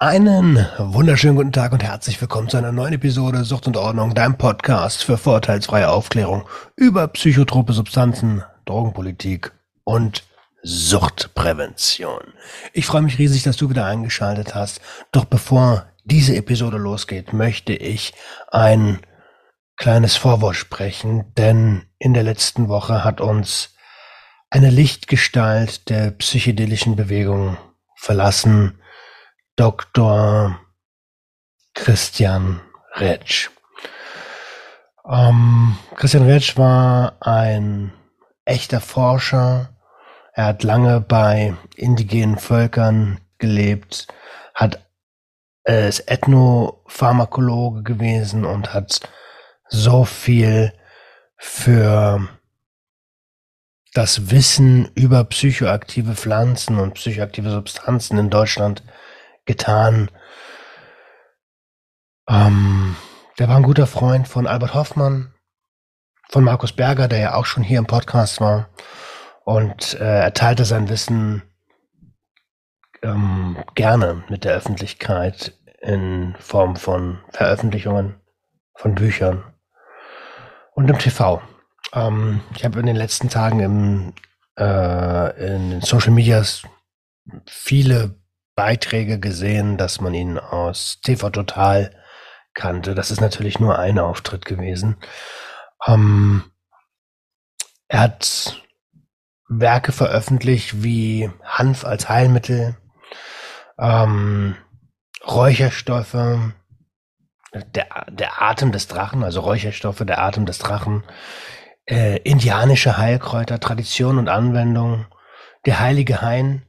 Einen wunderschönen guten Tag und herzlich willkommen zu einer neuen Episode Sucht und Ordnung, deinem Podcast für vorurteilsfreie Aufklärung über psychotrope Substanzen, Drogenpolitik und Suchtprävention. Ich freue mich riesig, dass du wieder eingeschaltet hast. Doch bevor diese Episode losgeht, möchte ich ein kleines Vorwort sprechen, denn in der letzten Woche hat uns eine Lichtgestalt der psychedelischen Bewegung verlassen, Dr. Christian Retsch. Ähm, Christian Retsch war ein echter Forscher. Er hat lange bei indigenen Völkern gelebt, hat äh, ist Ethnopharmakologe gewesen und hat so viel für das Wissen über psychoaktive Pflanzen und psychoaktive Substanzen in Deutschland getan. Ähm, der war ein guter Freund von Albert Hoffmann, von Markus Berger, der ja auch schon hier im Podcast war. Und äh, er teilte sein Wissen ähm, gerne mit der Öffentlichkeit in Form von Veröffentlichungen, von Büchern und im TV. Ähm, ich habe in den letzten Tagen im, äh, in den Social Medias viele Beiträge gesehen, dass man ihn aus TV Total kannte. Das ist natürlich nur ein Auftritt gewesen. Ähm, er hat Werke veröffentlicht wie Hanf als Heilmittel, ähm, Räucherstoffe, der, der Atem des Drachen, also Räucherstoffe, der Atem des Drachen, äh, indianische Heilkräuter, Tradition und Anwendung, der heilige Hain,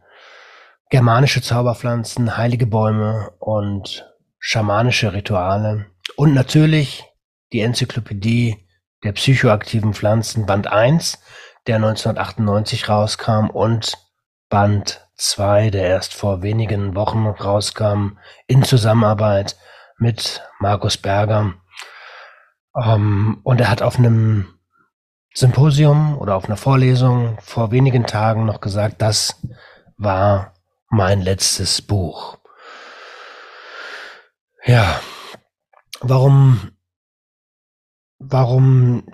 germanische Zauberpflanzen, heilige Bäume und schamanische Rituale und natürlich die Enzyklopädie der psychoaktiven Pflanzen Band 1, der 1998 rauskam und Band 2, der erst vor wenigen Wochen rauskam, in Zusammenarbeit mit Markus Berger. Ähm, und er hat auf einem Symposium oder auf einer Vorlesung vor wenigen Tagen noch gesagt, das war mein letztes Buch. Ja, warum, warum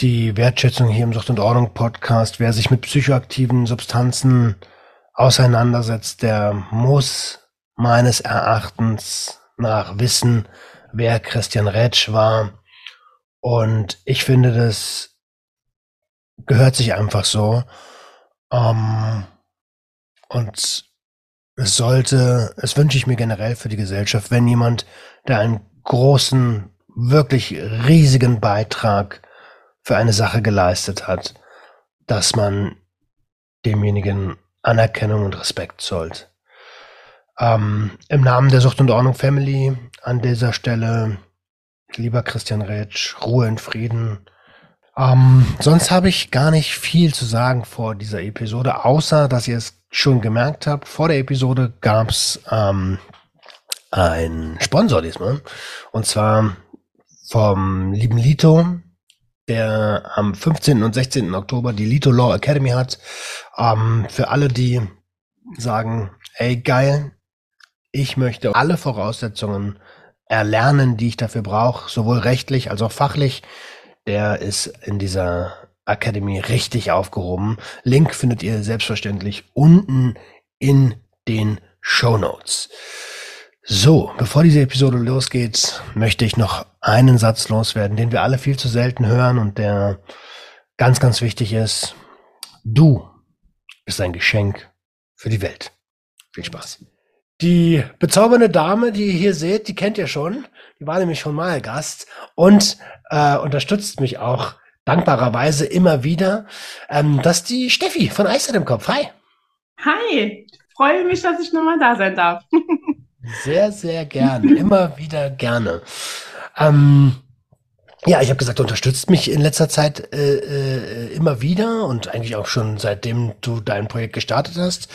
die Wertschätzung hier im Sucht und Ordnung Podcast, wer sich mit psychoaktiven Substanzen auseinandersetzt, der muss meines Erachtens nach wissen, wer Christian Retsch war. Und ich finde, das gehört sich einfach so. Ähm, und es sollte, es wünsche ich mir generell für die Gesellschaft, wenn jemand, der einen großen, wirklich riesigen Beitrag für eine Sache geleistet hat, dass man demjenigen Anerkennung und Respekt zollt. Ähm, Im Namen der Sucht und Ordnung Family an dieser Stelle, lieber Christian Rätsch, Ruhe in Frieden, ähm, sonst habe ich gar nicht viel zu sagen vor dieser Episode, außer dass ihr es schon gemerkt habt, vor der Episode gab es ähm, ein Sponsor diesmal. Und zwar vom lieben Lito, der am 15. und 16. Oktober die Lito Law Academy hat. Ähm, für alle, die sagen, ey geil, ich möchte alle Voraussetzungen erlernen, die ich dafür brauche, sowohl rechtlich als auch fachlich der ist in dieser Academy richtig aufgehoben. Link findet ihr selbstverständlich unten in den Show Notes. So, bevor diese Episode losgeht, möchte ich noch einen Satz loswerden, den wir alle viel zu selten hören und der ganz, ganz wichtig ist. Du bist ein Geschenk für die Welt. Viel Spaß. Die bezaubernde Dame, die ihr hier seht, die kennt ihr schon. Die war nämlich schon mal Gast und äh, unterstützt mich auch dankbarerweise immer wieder. Ähm, das ist die Steffi von Eis im Kopf. Hi. Hi. Freue mich, dass ich nochmal da sein darf. sehr, sehr gerne. Immer wieder gerne. Ähm, ja, ich habe gesagt, du unterstützt mich in letzter Zeit äh, äh, immer wieder und eigentlich auch schon seitdem du dein Projekt gestartet hast.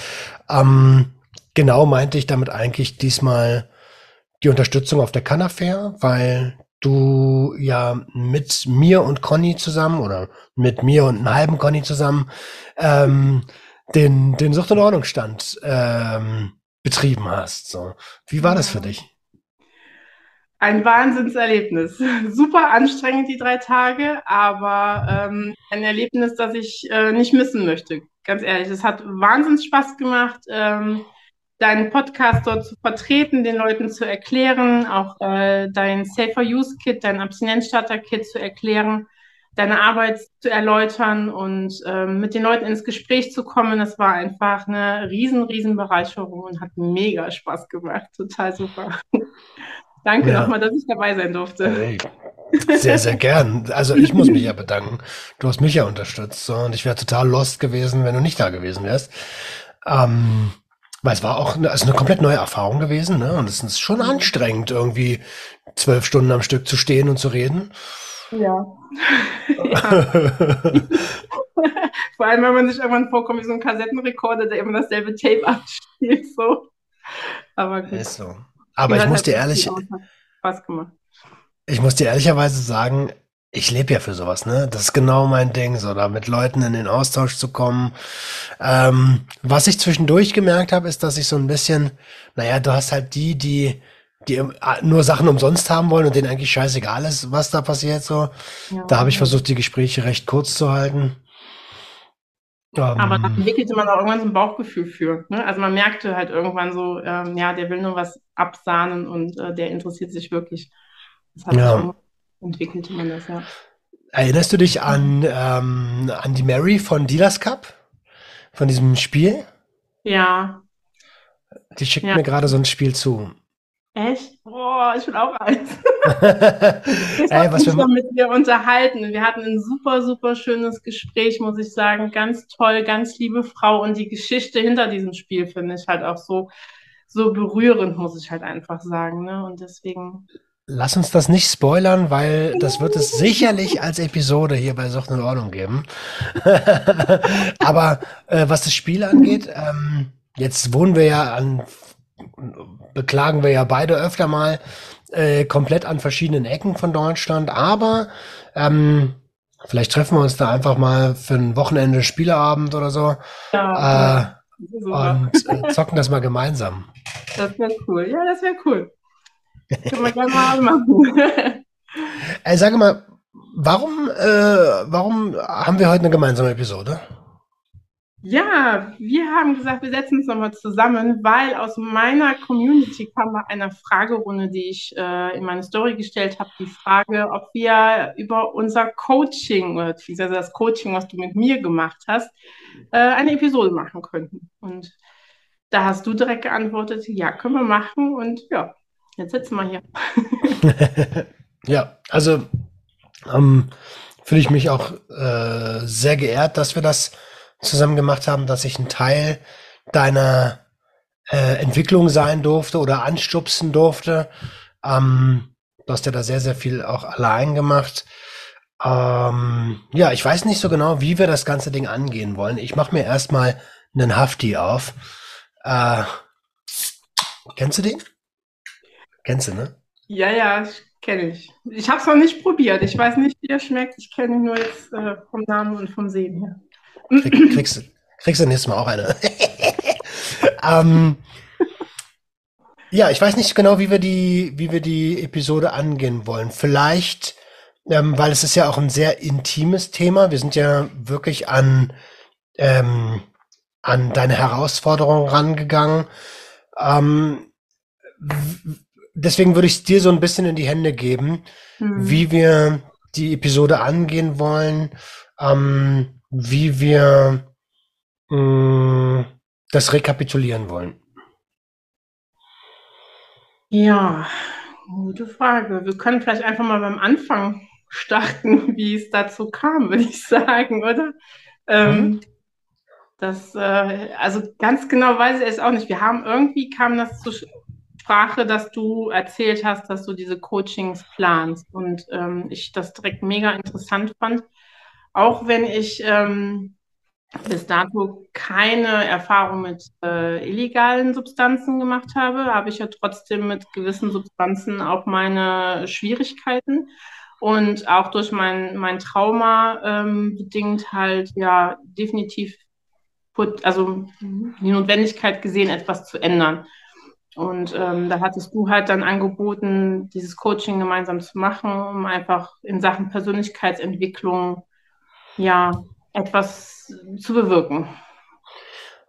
Ähm, genau meinte ich damit eigentlich diesmal die Unterstützung auf der Canafair, weil du ja mit mir und Conny zusammen oder mit mir und einem halben Conny zusammen ähm, den, den Sucht- und Ordnungsstand ähm, betrieben hast. So. Wie war das für dich? Ein Wahnsinnserlebnis. Super anstrengend die drei Tage, aber ähm, ein Erlebnis, das ich äh, nicht missen möchte. Ganz ehrlich, es hat wahnsinnig Spaß gemacht, ähm, deinen Podcast dort zu vertreten, den Leuten zu erklären, auch äh, dein Safer Use Kit, dein Abstinenzstarter Kit zu erklären deine Arbeit zu erläutern und ähm, mit den Leuten ins Gespräch zu kommen. Das war einfach eine riesen, riesen Bereicherung und hat mega Spaß gemacht. Total super. Danke ja. nochmal, dass ich dabei sein durfte. Hey. Sehr, sehr gern. Also ich muss mich ja bedanken. Du hast mich ja unterstützt und ich wäre total lost gewesen, wenn du nicht da gewesen wärst. Ähm, weil es war auch eine, also eine komplett neue Erfahrung gewesen, ne? Und es ist schon anstrengend, irgendwie zwölf Stunden am Stück zu stehen und zu reden. Ja. ja. Vor allem, wenn man sich irgendwann vorkommt wie so ein Kassettenrekorder, der immer dasselbe Tape abspielt. So. Aber gut. Ist so. Aber ich muss dir ehrlich. Spaß gemacht. Ich muss dir ehrlicherweise sagen, ich lebe ja für sowas, ne? Das ist genau mein Ding, so da mit Leuten in den Austausch zu kommen. Ähm, was ich zwischendurch gemerkt habe, ist, dass ich so ein bisschen, naja, du hast halt die, die die nur Sachen umsonst haben wollen und denen eigentlich scheißegal ist, was da passiert. So, ja. da habe ich versucht, die Gespräche recht kurz zu halten. Aber da ähm. entwickelte man auch irgendwann so ein Bauchgefühl für. Ne? Also man merkte halt irgendwann so, ähm, ja, der will nur was absahnen und äh, der interessiert sich wirklich. Das hat ja. Entwickelte man das, ja. Erinnerst du dich an, ähm, an die Mary von Dealers Cup? Von diesem Spiel? Ja. Die schickt ja. mir gerade so ein Spiel zu. Echt? Boah, ich bin auch eins. ich habe mich schon mit dir unterhalten. Wir hatten ein super, super schönes Gespräch, muss ich sagen. Ganz toll, ganz liebe Frau. Und die Geschichte hinter diesem Spiel finde ich halt auch so, so berührend, muss ich halt einfach sagen. Ne? Und deswegen. Lass uns das nicht spoilern, weil das wird es sicherlich als Episode hier bei Sucht in Ordnung geben. Aber äh, was das Spiel angeht, ähm, jetzt wohnen wir ja an beklagen wir ja beide öfter mal, äh, komplett an verschiedenen Ecken von Deutschland. Aber ähm, vielleicht treffen wir uns da einfach mal für ein Wochenende Spieleabend oder so. Ja, äh, und äh, zocken das mal gemeinsam. Das wäre cool. Ja, das wäre cool. Können wir gerne mal machen. Ey, sage mal, warum, äh, warum haben wir heute eine gemeinsame Episode? Ja, wir haben gesagt, wir setzen uns nochmal zusammen, weil aus meiner Community kam mal eine Fragerunde, die ich äh, in meine Story gestellt habe, die Frage, ob wir über unser Coaching, oder das Coaching, was du mit mir gemacht hast, äh, eine Episode machen könnten. Und da hast du direkt geantwortet, ja, können wir machen. Und ja, jetzt sitzen wir hier. ja, also ähm, fühle ich mich auch äh, sehr geehrt, dass wir das zusammen gemacht haben, dass ich ein Teil deiner äh, Entwicklung sein durfte oder anstupsen durfte. Ähm, du hast ja da sehr, sehr viel auch allein gemacht. Ähm, ja, ich weiß nicht so genau, wie wir das ganze Ding angehen wollen. Ich mache mir erstmal einen Hafti auf. Äh, kennst du den? Kennst du, ne? Ja, ja, kenne ich. Ich habe es noch nicht probiert. Ich weiß nicht, wie er schmeckt. Ich kenne ihn nur jetzt äh, vom Namen und vom Sehen her. Krieg, kriegst, kriegst du nächstes Mal auch eine. ähm, ja, ich weiß nicht genau, wie wir die, wie wir die Episode angehen wollen. Vielleicht, ähm, weil es ist ja auch ein sehr intimes Thema. Wir sind ja wirklich an, ähm, an deine Herausforderungen rangegangen. Ähm, deswegen würde ich es dir so ein bisschen in die Hände geben, mhm. wie wir die Episode angehen wollen. Ähm, wie wir mh, mm, das rekapitulieren wollen. Ja, gute Frage. Wir können vielleicht einfach mal beim Anfang starten, wie es dazu kam, würde ich sagen, oder? Ähm, mhm. das, äh, also ganz genau weiß ich es auch nicht. Wir haben irgendwie kam das zur Sprache, dass du erzählt hast, dass du diese Coachings planst und ähm, ich das direkt mega interessant fand. Auch wenn ich ähm, bis dato keine Erfahrung mit äh, illegalen Substanzen gemacht habe, habe ich ja trotzdem mit gewissen Substanzen auch meine Schwierigkeiten. Und auch durch mein, mein Trauma ähm, bedingt halt ja definitiv also die Notwendigkeit gesehen, etwas zu ändern. Und ähm, da hattest du halt dann angeboten, dieses Coaching gemeinsam zu machen, um einfach in Sachen Persönlichkeitsentwicklung ja etwas zu bewirken.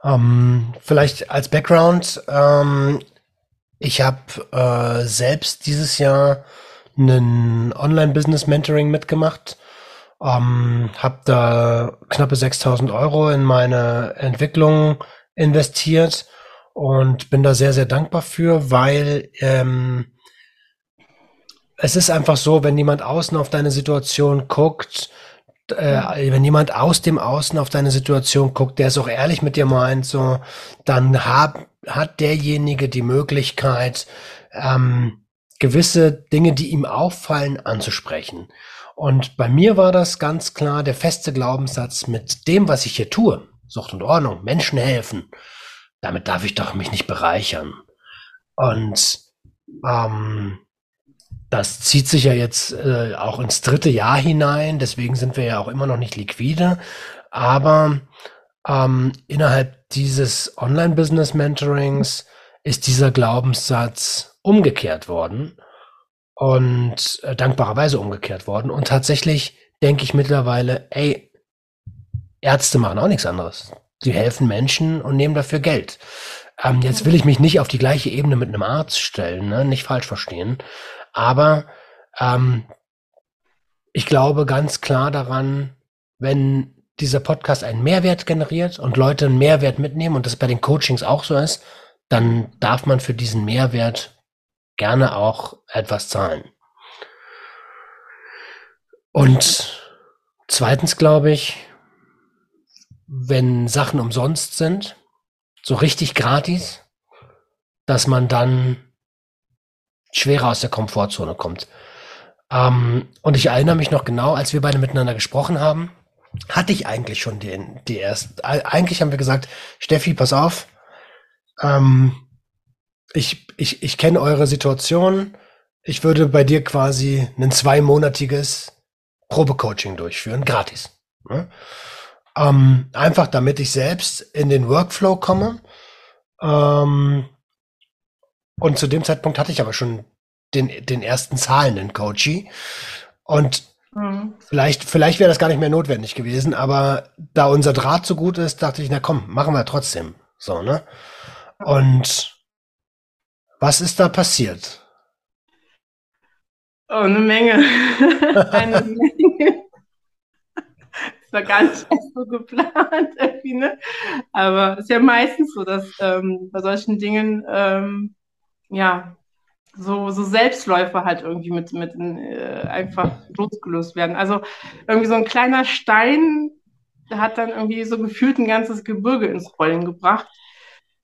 Ähm, vielleicht als Background, ähm, ich habe äh, selbst dieses Jahr einen Online-Business-Mentoring mitgemacht, ähm, habe da knappe 6000 Euro in meine Entwicklung investiert und bin da sehr, sehr dankbar für, weil ähm, es ist einfach so, wenn jemand außen auf deine Situation guckt, äh, wenn jemand aus dem Außen auf deine Situation guckt, der es auch ehrlich mit dir meint, so, dann hab, hat derjenige die Möglichkeit, ähm, gewisse Dinge, die ihm auffallen, anzusprechen. Und bei mir war das ganz klar der feste Glaubenssatz mit dem, was ich hier tue, Sucht und Ordnung, Menschen helfen, damit darf ich doch mich nicht bereichern. Und ähm, das zieht sich ja jetzt äh, auch ins dritte Jahr hinein, deswegen sind wir ja auch immer noch nicht liquide. Aber ähm, innerhalb dieses Online-Business-Mentorings ist dieser Glaubenssatz umgekehrt worden und äh, dankbarerweise umgekehrt worden. Und tatsächlich denke ich mittlerweile, ey, Ärzte machen auch nichts anderes. Sie helfen Menschen und nehmen dafür Geld. Ähm, jetzt will ich mich nicht auf die gleiche Ebene mit einem Arzt stellen, ne? nicht falsch verstehen. Aber ähm, ich glaube ganz klar daran, wenn dieser Podcast einen Mehrwert generiert und Leute einen Mehrwert mitnehmen und das bei den Coachings auch so ist, dann darf man für diesen Mehrwert gerne auch etwas zahlen. Und zweitens glaube ich, wenn Sachen umsonst sind, so richtig gratis, dass man dann schwerer aus der Komfortzone kommt. Ähm, und ich erinnere mich noch genau, als wir beide miteinander gesprochen haben, hatte ich eigentlich schon den, die erste, eigentlich haben wir gesagt, Steffi, pass auf, ähm, ich, ich, ich kenne eure Situation. Ich würde bei dir quasi ein zweimonatiges Probecoaching durchführen, gratis. Ne? Ähm, einfach damit ich selbst in den Workflow komme. Ähm, und zu dem Zeitpunkt hatte ich aber schon den, den ersten zahlenden Coachy. Und mhm. vielleicht, vielleicht wäre das gar nicht mehr notwendig gewesen, aber da unser Draht so gut ist, dachte ich, na komm, machen wir trotzdem. So, ne? Und was ist da passiert? Oh, eine Menge. eine Menge. War gar nicht so geplant, irgendwie, ne? Aber es ist ja meistens so, dass ähm, bei solchen Dingen ähm, ja, so, so Selbstläufer halt irgendwie mit, mit äh, einfach losgelöst werden. Also irgendwie so ein kleiner Stein hat dann irgendwie so gefühlt ein ganzes Gebirge ins Rollen gebracht.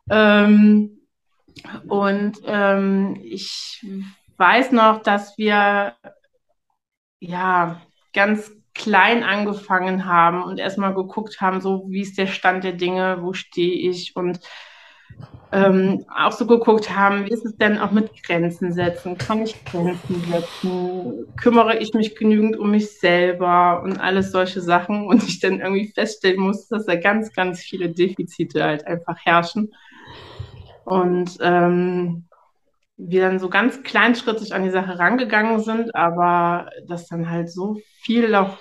Ähm, und ähm, ich weiß noch, dass wir ja ganz klein angefangen haben und erstmal geguckt haben, so wie ist der Stand der Dinge, wo stehe ich und ähm, auch so geguckt haben, wie ist es denn auch mit Grenzen setzen? Kann ich Grenzen setzen? Kümmere ich mich genügend um mich selber und alles solche Sachen? Und ich dann irgendwie feststellen muss, dass da ganz, ganz viele Defizite halt einfach herrschen. Und ähm, wir dann so ganz kleinschrittig an die Sache rangegangen sind, aber das dann halt so viel auch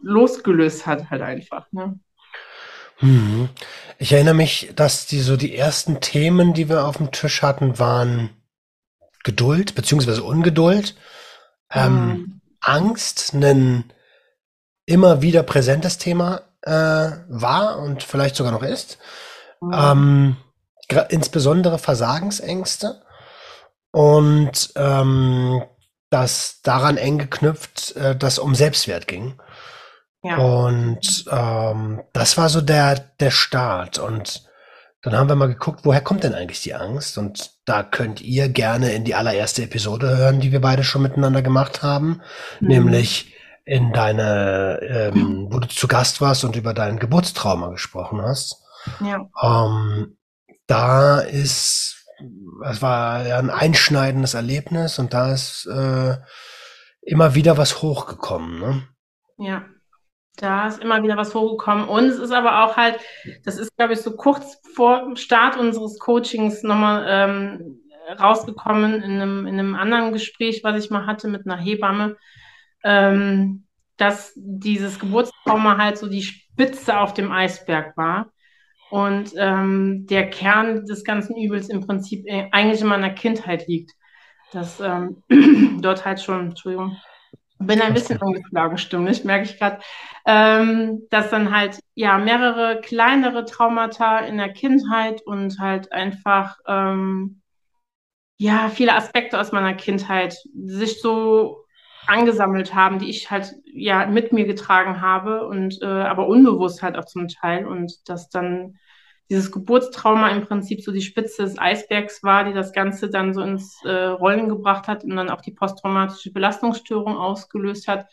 losgelöst hat, halt einfach. Ne? Mhm. Ich erinnere mich, dass die so die ersten Themen, die wir auf dem Tisch hatten, waren Geduld beziehungsweise Ungeduld, ähm, mhm. Angst, ein immer wieder präsentes Thema äh, war und vielleicht sogar noch ist. Mhm. Ähm, insbesondere Versagensängste und ähm, das daran eng geknüpft, äh, dass um Selbstwert ging. Ja. Und ähm, das war so der, der Start. Und dann haben wir mal geguckt, woher kommt denn eigentlich die Angst? Und da könnt ihr gerne in die allererste Episode hören, die wir beide schon miteinander gemacht haben, mhm. nämlich in deine, ähm, wo du zu Gast warst und über dein Geburtstrauma gesprochen hast. Ja. Ähm, da ist, es war ja ein einschneidendes Erlebnis und da ist äh, immer wieder was hochgekommen. Ne? Ja. da ist immer wieder was hochgekommen. Und es ist aber auch halt, das ist, glaube ich, so kurz vor Start unseres Coachings nochmal ähm, rausgekommen in einem, in einem anderen Gespräch, was ich mal hatte mit einer Hebamme, ähm, dass dieses Geburtstrauma halt so die Spitze auf dem Eisberg war. Und ähm, der Kern des ganzen Übels im Prinzip äh, eigentlich in meiner Kindheit liegt. Dass ähm, dort halt schon, Entschuldigung, bin ein bisschen ungeschlagen stimmlich, merke ich gerade, ähm, dass dann halt ja mehrere kleinere Traumata in der Kindheit und halt einfach ähm, ja viele Aspekte aus meiner Kindheit sich so angesammelt haben, die ich halt ja mit mir getragen habe und äh, aber unbewusst halt auch zum Teil und dass dann dieses Geburtstrauma im Prinzip so die Spitze des Eisbergs war, die das Ganze dann so ins äh, Rollen gebracht hat und dann auch die posttraumatische Belastungsstörung ausgelöst hat,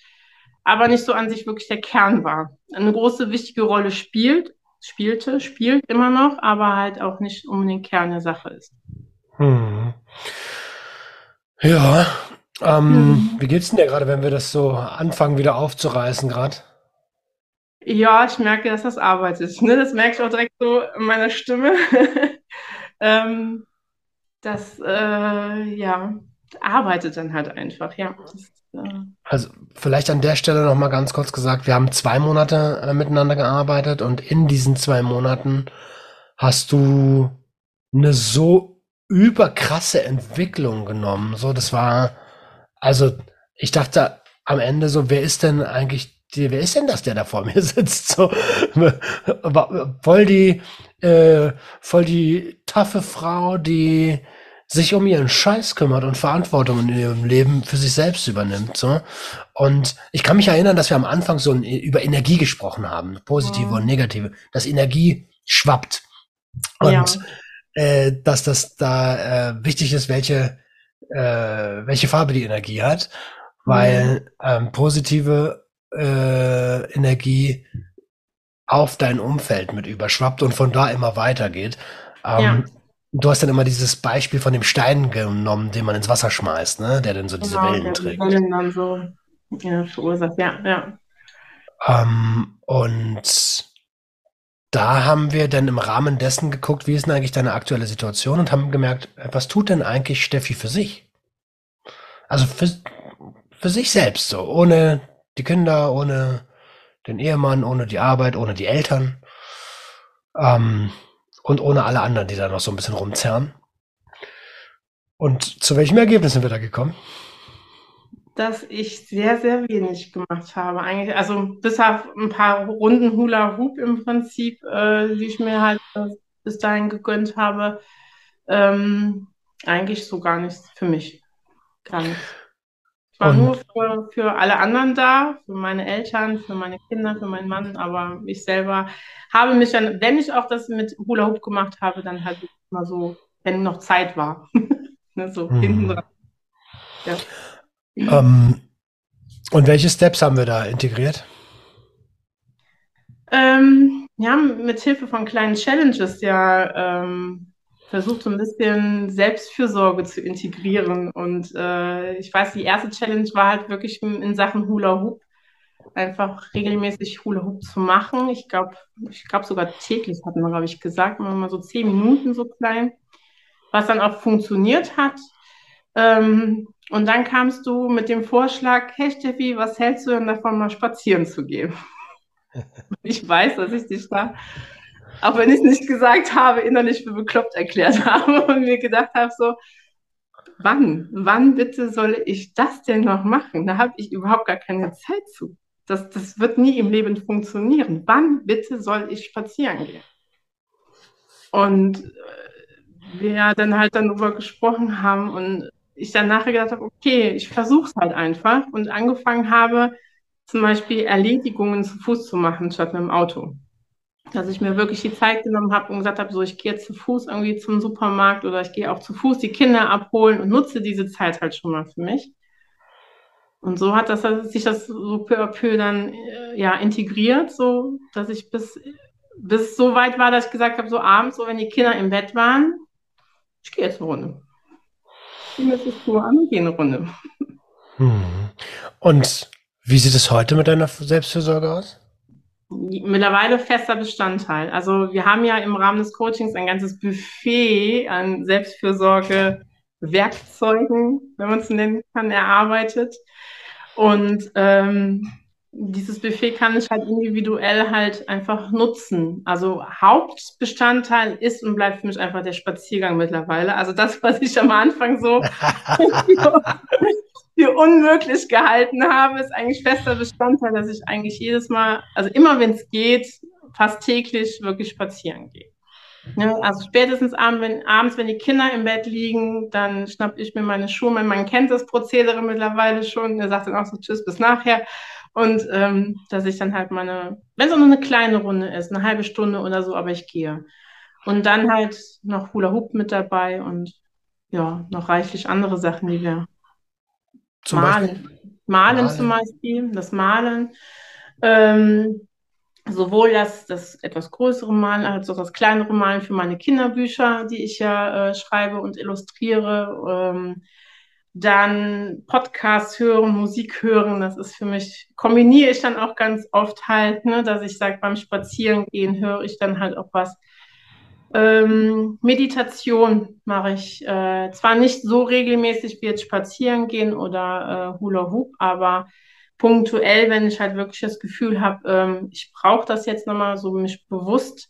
aber nicht so an sich wirklich der Kern war. Eine große, wichtige Rolle spielt, spielte, spielt immer noch, aber halt auch nicht unbedingt Kern der Sache ist. Hm. Ja, ähm, hm. wie geht's denn dir gerade, wenn wir das so anfangen wieder aufzureißen gerade? Ja, ich merke, dass das arbeitet. Ne? Das merke ich auch direkt so in meiner Stimme. ähm, das, äh, ja, arbeitet dann halt einfach, ja. Das, äh also vielleicht an der Stelle noch mal ganz kurz gesagt, wir haben zwei Monate äh, miteinander gearbeitet und in diesen zwei Monaten hast du eine so überkrasse Entwicklung genommen. So, das war, also ich dachte am Ende so, wer ist denn eigentlich die, wer ist denn das, der da vor mir sitzt? So, voll die, äh, voll die taffe Frau, die sich um ihren Scheiß kümmert und Verantwortung in ihrem Leben für sich selbst übernimmt. So. Und ich kann mich erinnern, dass wir am Anfang so über Energie gesprochen haben, positive ja. und negative, dass Energie schwappt. Und ja. äh, dass das da äh, wichtig ist, welche, äh, welche Farbe die Energie hat. Weil ähm, positive äh, Energie auf dein Umfeld mit überschwappt und von da immer weitergeht. Ähm, ja. Du hast dann immer dieses Beispiel von dem Stein genommen, den man ins Wasser schmeißt, ne? der dann so diese genau, Wellen trägt. Wellen dann so ja, verursacht, ja, ja. Ähm, und da haben wir dann im Rahmen dessen geguckt, wie ist denn eigentlich deine aktuelle Situation und haben gemerkt, was tut denn eigentlich Steffi für sich? Also für, für sich selbst so, ohne die Kinder, ohne den Ehemann, ohne die Arbeit, ohne die Eltern ähm, und ohne alle anderen, die da noch so ein bisschen rumzerren. Und zu welchem Ergebnis sind wir da gekommen? Dass ich sehr, sehr wenig gemacht habe. Eigentlich, also bis auf ein paar Runden Hula Hoop im Prinzip, äh, die ich mir halt äh, bis dahin gegönnt habe, ähm, eigentlich so gar nichts für mich. Gar nichts. Ich war und nur für, für alle anderen da, für meine Eltern, für meine Kinder, für meinen Mann, aber ich selber habe mich dann, wenn ich auch das mit Hula Hoop gemacht habe, dann halt immer so, wenn noch Zeit war. ne, so mhm. hinten dran. Ja. Ähm, und welche Steps haben wir da integriert? Ähm, ja, mit Hilfe von kleinen Challenges ja ähm, versucht so ein bisschen Selbstfürsorge zu integrieren. Und äh, ich weiß, die erste Challenge war halt wirklich in Sachen Hula Hoop. Einfach regelmäßig Hula Hoop zu machen. Ich glaube, ich glaube sogar täglich hatten wir, glaube ich, gesagt, mal so zehn Minuten so klein, was dann auch funktioniert hat. Ähm, und dann kamst du mit dem Vorschlag, hey Steffi, was hältst du denn davon, mal spazieren zu gehen? ich weiß, dass ich dich da auch wenn ich es nicht gesagt habe, innerlich für bekloppt erklärt habe und mir gedacht habe, so, wann, wann bitte soll ich das denn noch machen? Da habe ich überhaupt gar keine Zeit zu. Das, das wird nie im Leben funktionieren. Wann bitte soll ich spazieren gehen? Und äh, wir dann halt dann darüber gesprochen haben und ich dann nachher gedacht habe, okay, ich versuche es halt einfach und angefangen habe, zum Beispiel Erledigungen zu Fuß zu machen statt mit dem Auto dass ich mir wirklich die Zeit genommen habe und gesagt habe, so ich gehe jetzt zu Fuß irgendwie zum Supermarkt oder ich gehe auch zu Fuß die Kinder abholen und nutze diese Zeit halt schon mal für mich. Und so hat das sich das so peu à peu dann äh, ja integriert, so dass ich bis bis so weit war, dass ich gesagt habe, so abends, so wenn die Kinder im Bett waren, ich gehe jetzt eine Runde. Das nur an und gehe eine Runde. Hm. Und wie sieht es heute mit deiner Selbstfürsorge aus? mittlerweile fester Bestandteil. Also wir haben ja im Rahmen des Coachings ein ganzes Buffet an Selbstfürsorge, Werkzeugen, wenn man es nennen kann, erarbeitet. Und ähm, dieses Buffet kann ich halt individuell halt einfach nutzen. Also Hauptbestandteil ist und bleibt für mich einfach der Spaziergang mittlerweile. Also das, was ich am Anfang so für unmöglich gehalten habe, ist eigentlich fester Bestandteil, dass ich eigentlich jedes Mal, also immer wenn es geht, fast täglich wirklich spazieren gehe. Ja, also spätestens abends wenn, abends, wenn die Kinder im Bett liegen, dann schnapp ich mir meine Schuhe. Mein Mann kennt das Prozedere mittlerweile schon. Er sagt dann auch so Tschüss bis nachher. Und ähm, dass ich dann halt meine, wenn es auch nur eine kleine Runde ist, eine halbe Stunde oder so, aber ich gehe. Und dann halt noch Hula Hoop mit dabei und ja, noch reichlich andere Sachen, die wir zum malen. Beispiel? Malen, malen zum Beispiel, das Malen. Ähm, sowohl das, das etwas größere Malen als auch das kleinere Malen für meine Kinderbücher, die ich ja äh, schreibe und illustriere. Ähm, dann Podcast hören, Musik hören, das ist für mich, kombiniere ich dann auch ganz oft halt, ne, dass ich sage, beim Spazierengehen höre ich dann halt auch was. Ähm, Meditation mache ich äh, zwar nicht so regelmäßig wie jetzt spazieren gehen oder äh, Hula Hoop, aber punktuell, wenn ich halt wirklich das Gefühl habe, ähm, ich brauche das jetzt nochmal so mich bewusst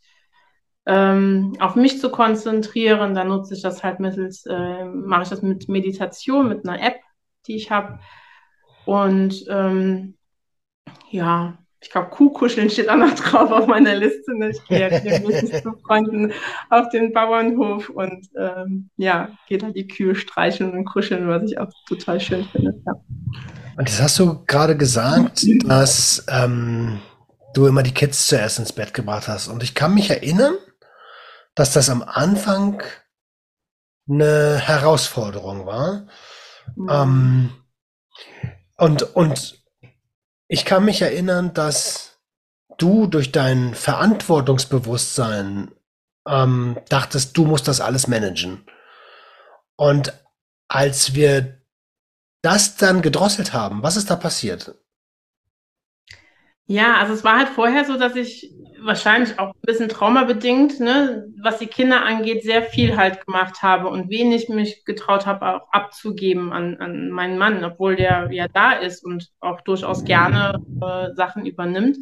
ähm, auf mich zu konzentrieren, dann nutze ich das halt mittels, äh, mache ich das mit Meditation, mit einer App, die ich habe. Und ähm, ja, ich glaube, Kuhkuscheln steht auch noch drauf auf meiner Liste. Ne? Ich gehe ja zu Freunden auf den Bauernhof und ähm, ja, gehe da die Kühe streicheln und kuscheln, was ich auch total schön finde. Ja. Und jetzt hast du gerade gesagt, dass ähm, du immer die Kids zuerst ins Bett gebracht hast. Und ich kann mich erinnern, dass das am Anfang eine Herausforderung war. Mhm. Ähm, und, und ich kann mich erinnern, dass du durch dein Verantwortungsbewusstsein ähm, dachtest, du musst das alles managen. Und als wir das dann gedrosselt haben. Was ist da passiert? Ja, also es war halt vorher so, dass ich wahrscheinlich auch ein bisschen traumabedingt, ne, was die Kinder angeht, sehr viel halt gemacht habe und wenig mich getraut habe, auch abzugeben an, an meinen Mann, obwohl der ja da ist und auch durchaus gerne äh, Sachen übernimmt.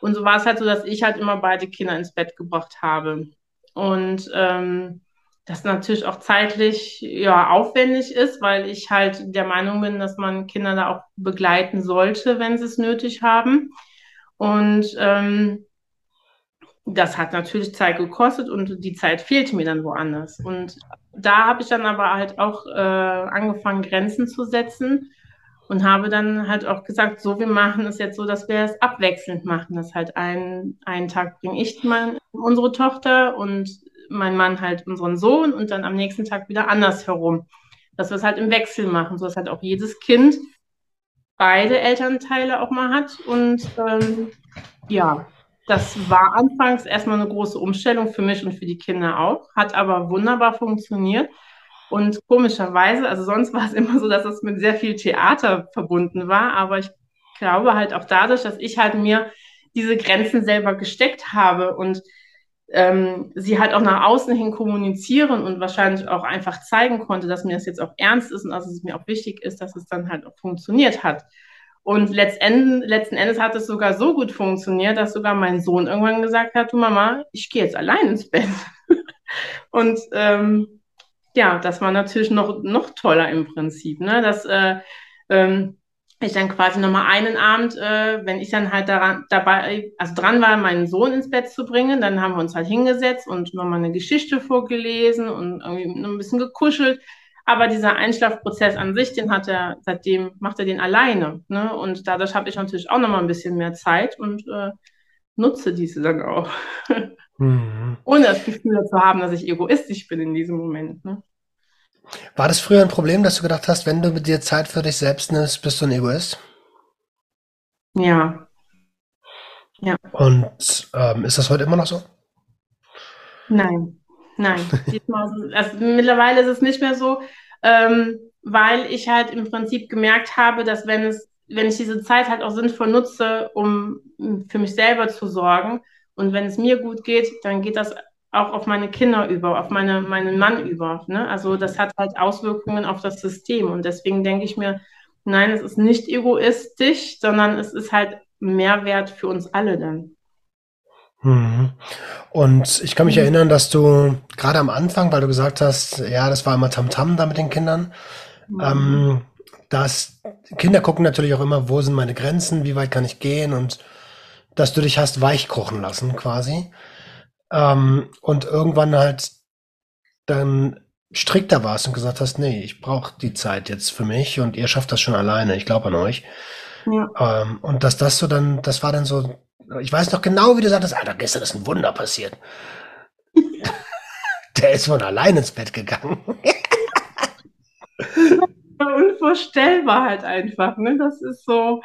Und so war es halt so, dass ich halt immer beide Kinder ins Bett gebracht habe. Und ähm, das natürlich auch zeitlich ja aufwendig ist, weil ich halt der Meinung bin, dass man Kinder da auch begleiten sollte, wenn sie es nötig haben. Und ähm, das hat natürlich Zeit gekostet und die Zeit fehlte mir dann woanders. Und da habe ich dann aber halt auch äh, angefangen, Grenzen zu setzen und habe dann halt auch gesagt, so, wir machen es jetzt so, dass wir es abwechselnd machen. Das halt einen, einen Tag bringe ich mein, unsere Tochter und mein Mann halt unseren Sohn und dann am nächsten Tag wieder andersherum. Dass wir es halt im Wechsel machen, sodass halt auch jedes Kind beide Elternteile auch mal hat. Und ähm, ja, das war anfangs erstmal eine große Umstellung für mich und für die Kinder auch, hat aber wunderbar funktioniert. Und komischerweise, also sonst war es immer so, dass es mit sehr viel Theater verbunden war, aber ich glaube halt auch dadurch, dass ich halt mir diese Grenzen selber gesteckt habe und ähm, sie halt auch nach außen hin kommunizieren und wahrscheinlich auch einfach zeigen konnte, dass mir das jetzt auch ernst ist und dass es mir auch wichtig ist, dass es dann halt auch funktioniert hat. Und letztendlich, letzten Endes hat es sogar so gut funktioniert, dass sogar mein Sohn irgendwann gesagt hat, du Mama, ich gehe jetzt allein ins Bett. und ähm, ja, das war natürlich noch, noch toller im Prinzip, ne? dass äh, ähm, ich dann quasi nochmal einen Abend, äh, wenn ich dann halt daran, dabei, also dran war, meinen Sohn ins Bett zu bringen, dann haben wir uns halt hingesetzt und nochmal eine Geschichte vorgelesen und irgendwie ein bisschen gekuschelt. Aber dieser Einschlafprozess an sich, den hat er seitdem, macht er den alleine. Ne? Und dadurch habe ich natürlich auch nochmal ein bisschen mehr Zeit und äh, nutze diese dann auch. mhm. Ohne das Gefühl zu haben, dass ich egoistisch bin in diesem Moment. Ne? War das früher ein Problem, dass du gedacht hast, wenn du mit dir Zeit für dich selbst nimmst, bist du ein Egoist? Ja. Ja. Und ähm, ist das heute immer noch so? Nein, nein. also, mittlerweile ist es nicht mehr so, ähm, weil ich halt im Prinzip gemerkt habe, dass wenn es wenn ich diese Zeit halt auch sinnvoll nutze, um für mich selber zu sorgen. Und wenn es mir gut geht, dann geht das auch auf meine Kinder über, auf meine, meinen Mann über. Ne? Also das hat halt Auswirkungen auf das System. Und deswegen denke ich mir, nein, es ist nicht egoistisch, sondern es ist halt Mehrwert für uns alle dann. Mhm. Und ich kann mich erinnern, dass du gerade am Anfang, weil du gesagt hast, ja, das war immer Tamtam -Tam da mit den Kindern, mhm. ähm, dass Kinder gucken natürlich auch immer, wo sind meine Grenzen, wie weit kann ich gehen und dass du dich hast weichkochen lassen quasi. Ähm, und irgendwann halt dann strikter warst und gesagt hast, nee, ich brauche die Zeit jetzt für mich und ihr schafft das schon alleine, ich glaube an euch. Ja. Ähm, und dass das so dann, das war dann so, ich weiß noch genau, wie du sagtest, Alter, gestern ist ein Wunder passiert. Der ist von allein ins Bett gegangen. Unvorstellbar halt einfach, ne? Das ist so,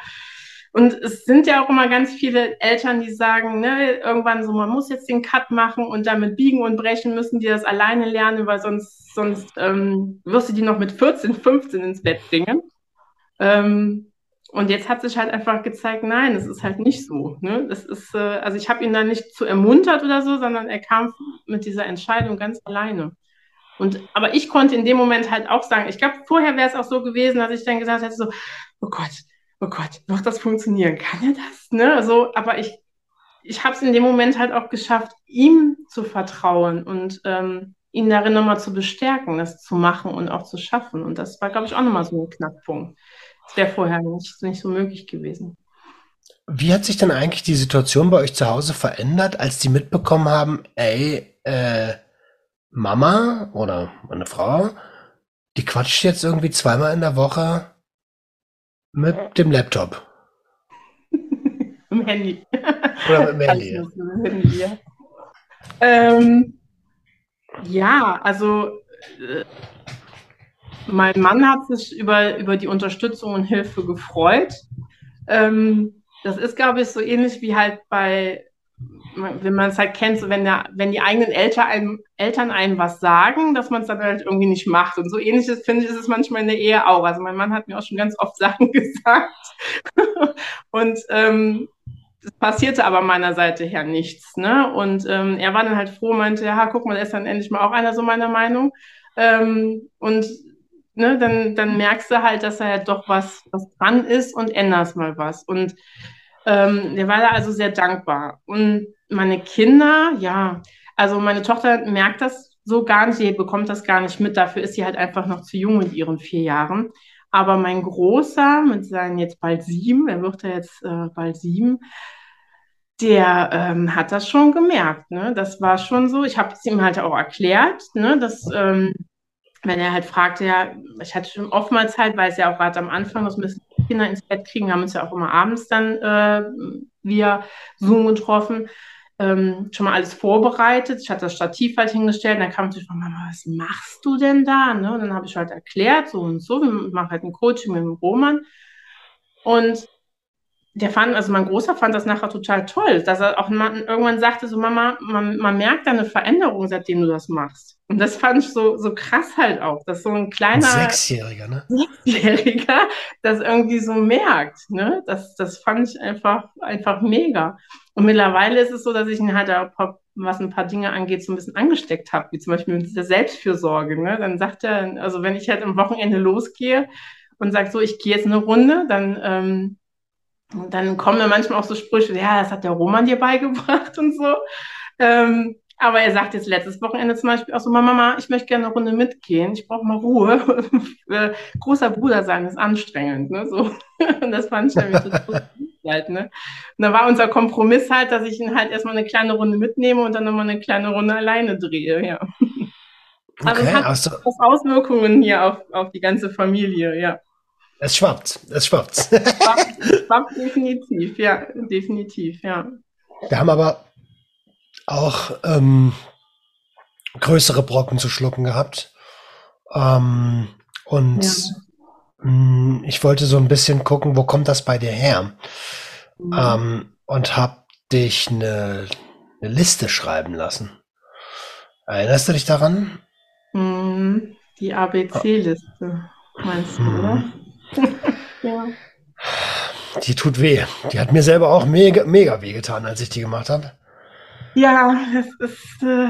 und es sind ja auch immer ganz viele Eltern, die sagen, ne, irgendwann so, man muss jetzt den Cut machen und damit biegen und brechen müssen die das alleine lernen, weil sonst, sonst ähm, wirst du die noch mit 14, 15 ins Bett bringen. Ähm, und jetzt hat sich halt einfach gezeigt, nein, es ist halt nicht so. Ne? Das ist, äh, also ich habe ihn da nicht zu ermuntert oder so, sondern er kam mit dieser Entscheidung ganz alleine. Und aber ich konnte in dem Moment halt auch sagen, ich glaube, vorher wäre es auch so gewesen, dass ich dann gesagt hätte, so, oh Gott, oh Gott, wird das funktionieren? Kann er das? Ne? Also, aber ich, ich habe es in dem Moment halt auch geschafft, ihm zu vertrauen und ähm, ihn darin nochmal zu bestärken, das zu machen und auch zu schaffen. Und das war, glaube ich, auch nochmal so ein Knackpunkt. Das wäre vorher nicht, nicht so möglich gewesen. Wie hat sich denn eigentlich die Situation bei euch zu Hause verändert, als die mitbekommen haben, ey, äh, Mama oder meine Frau, die quatscht jetzt irgendwie zweimal in der Woche mit dem Laptop. Im Handy. Oder mit dem Handy. Also, mit dem Handy ja. Ähm, ja, also äh, mein Mann hat sich über, über die Unterstützung und Hilfe gefreut. Ähm, das ist, glaube ich, so ähnlich wie halt bei wenn man es halt kennt, so wenn, der, wenn die eigenen Eltern einem, Eltern einem was sagen, dass man es dann halt irgendwie nicht macht. Und so ähnliches, finde ich, ist es manchmal in der Ehe auch. Also mein Mann hat mir auch schon ganz oft Sachen gesagt. und ähm, es passierte aber meiner Seite her nichts. Ne? Und ähm, er war dann halt froh, meinte, ja, guck mal, da ist dann endlich mal auch einer so meiner Meinung. Ähm, und ne, dann, dann merkst du halt, dass da halt doch was, was dran ist und änderst mal was. Und ähm, der war da also sehr dankbar. Und meine Kinder, ja, also meine Tochter merkt das so gar nicht, sie bekommt das gar nicht mit. Dafür ist sie halt einfach noch zu jung mit ihren vier Jahren. Aber mein Großer mit seinen jetzt bald sieben, er wird ja jetzt äh, bald sieben, der ähm, hat das schon gemerkt. Ne? Das war schon so. Ich habe es ihm halt auch erklärt, ne? dass ähm, wenn er halt fragte, ja, ich hatte schon oftmals halt, weil es ja auch gerade am Anfang, das müssen Kinder ins Bett kriegen, haben uns ja auch immer abends dann äh, via Zoom getroffen, ähm, schon mal alles vorbereitet. Ich hatte das Stativ halt hingestellt, und dann kam natürlich, Mama, was machst du denn da? Ne? Und dann habe ich halt erklärt, so und so, wir machen halt ein Coaching mit dem Roman. Und der fand, also mein Großer fand das nachher total toll, dass er auch irgendwann sagte, so Mama, man, man merkt da eine Veränderung, seitdem du das machst. Und das fand ich so, so krass halt auch, dass so ein kleiner Sechsjähriger, ne? Sechsjähriger das irgendwie so merkt, ne? Das, das fand ich einfach, einfach mega. Und mittlerweile ist es so, dass ich ihn halt auch, was ein paar Dinge angeht, so ein bisschen angesteckt habe, wie zum Beispiel mit dieser Selbstfürsorge, ne? Dann sagt er, also wenn ich halt am Wochenende losgehe und sage so, ich gehe jetzt eine Runde, dann ähm, und dann kommen da manchmal auch so Sprüche, ja, das hat der Roman dir beigebracht und so. Ähm, aber er sagt jetzt letztes Wochenende zum Beispiel auch so, Mama, ich möchte gerne eine Runde mitgehen, ich brauche mal Ruhe. Großer Bruder sein ist anstrengend, ne? So. Und das fand ich nämlich so halt, ne? Und da war unser Kompromiss halt, dass ich ihn halt erstmal eine kleine Runde mitnehme und dann nochmal eine kleine Runde alleine drehe, ja. Also okay, es hat also, Auswirkungen hier auf, auf die ganze Familie, ja. Es schwappt, es schwappt. schwappt, schwappt definitiv, ja, definitiv, ja. Wir haben aber auch ähm, größere Brocken zu schlucken gehabt. Ähm, und ja. mh, mm, ich wollte so ein bisschen gucken, wo kommt das bei dir her? Mhm. Ähm, und habe dich eine, eine, Liste schreiben lassen. Erinnerst du dich daran? Mhm. Die ABC-Liste, meinst du, mhm. oder? ja. die tut weh. Die hat mir selber auch mega, mega weh getan, als ich die gemacht habe. Ja, es ist, äh,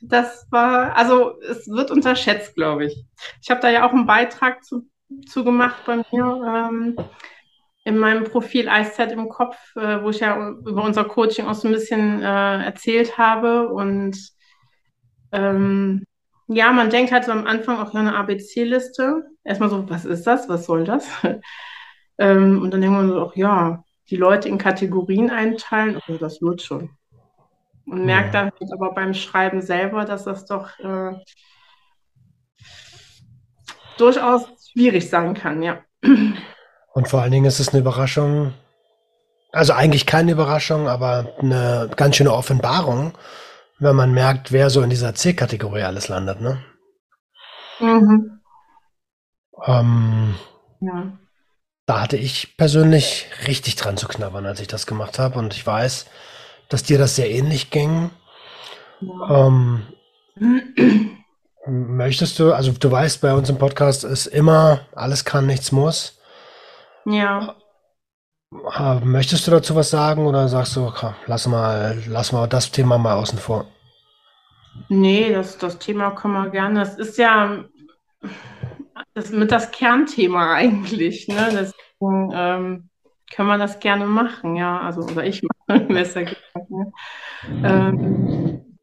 das war, also es wird unterschätzt, glaube ich. Ich habe da ja auch einen Beitrag zu, zu gemacht bei mir ähm, in meinem Profil Eiszeit im Kopf, äh, wo ich ja über unser Coaching auch so ein bisschen äh, erzählt habe. Und ähm, ja, man denkt halt so am Anfang auch ja eine ABC-Liste. Erstmal so, was ist das? Was soll das? ähm, und dann denkt man so, ach ja, die Leute in Kategorien einteilen, okay, das wird schon. Und merkt dann halt aber beim Schreiben selber, dass das doch äh, durchaus schwierig sein kann, ja. Und vor allen Dingen ist es eine Überraschung, also eigentlich keine Überraschung, aber eine ganz schöne Offenbarung, wenn man merkt, wer so in dieser C-Kategorie alles landet, ne? Mhm. Ähm, ja. Da hatte ich persönlich richtig dran zu knabbern, als ich das gemacht habe. Und ich weiß, dass dir das sehr ähnlich ging. Ja. Ähm, möchtest du, also du weißt, bei uns im Podcast ist immer, alles kann, nichts muss. Ja. Möchtest du dazu was sagen oder sagst du, lass mal, lass mal das Thema mal außen vor? Nee, das, das Thema kann man gerne. Das ist ja das mit das Kernthema eigentlich. Ne? Deswegen ähm, kann man das gerne machen, ja. Also, oder ich mache besser gesagt. Ne? Ähm,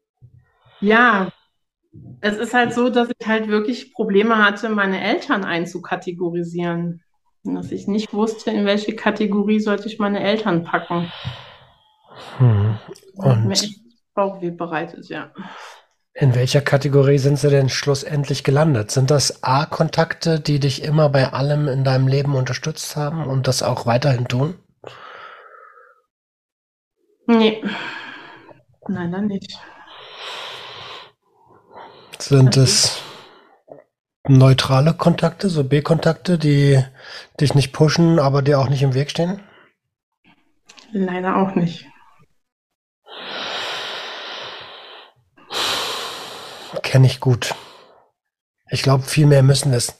ja, es ist halt so, dass ich halt wirklich Probleme hatte, meine Eltern einzukategorisieren. Dass ich nicht wusste, in welche Kategorie sollte ich meine Eltern packen. Hm. Und mir echt Bauchweh bereitet, ja. In welcher Kategorie sind sie denn schlussendlich gelandet? Sind das A-Kontakte, die dich immer bei allem in deinem Leben unterstützt haben und das auch weiterhin tun? Nee. Nein, dann nicht. Sind es neutrale Kontakte, so B-Kontakte, die dich nicht pushen, aber dir auch nicht im Weg stehen? Leider auch nicht. Kenne ich gut. Ich glaube, viel mehr müssen es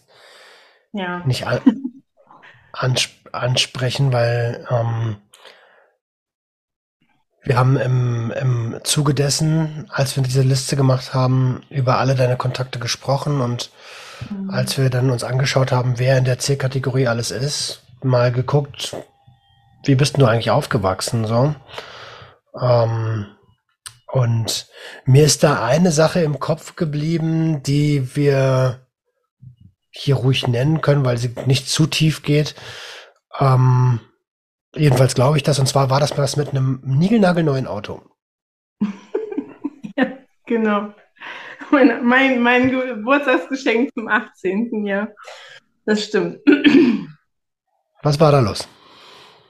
ja. nicht an, ansp ansprechen, weil ähm, wir haben im, im Zuge dessen, als wir diese Liste gemacht haben, über alle deine Kontakte gesprochen und mhm. als wir dann uns angeschaut haben, wer in der C-Kategorie alles ist, mal geguckt, wie bist du eigentlich aufgewachsen, so. Ähm, und mir ist da eine Sache im Kopf geblieben, die wir hier ruhig nennen können, weil sie nicht zu tief geht. Ähm, jedenfalls glaube ich das. Und zwar war das was mit einem niegelnagelneuen Auto. ja, genau. Mein, mein, mein Geburtstagsgeschenk zum 18. Jahr. Das stimmt. Was war da los?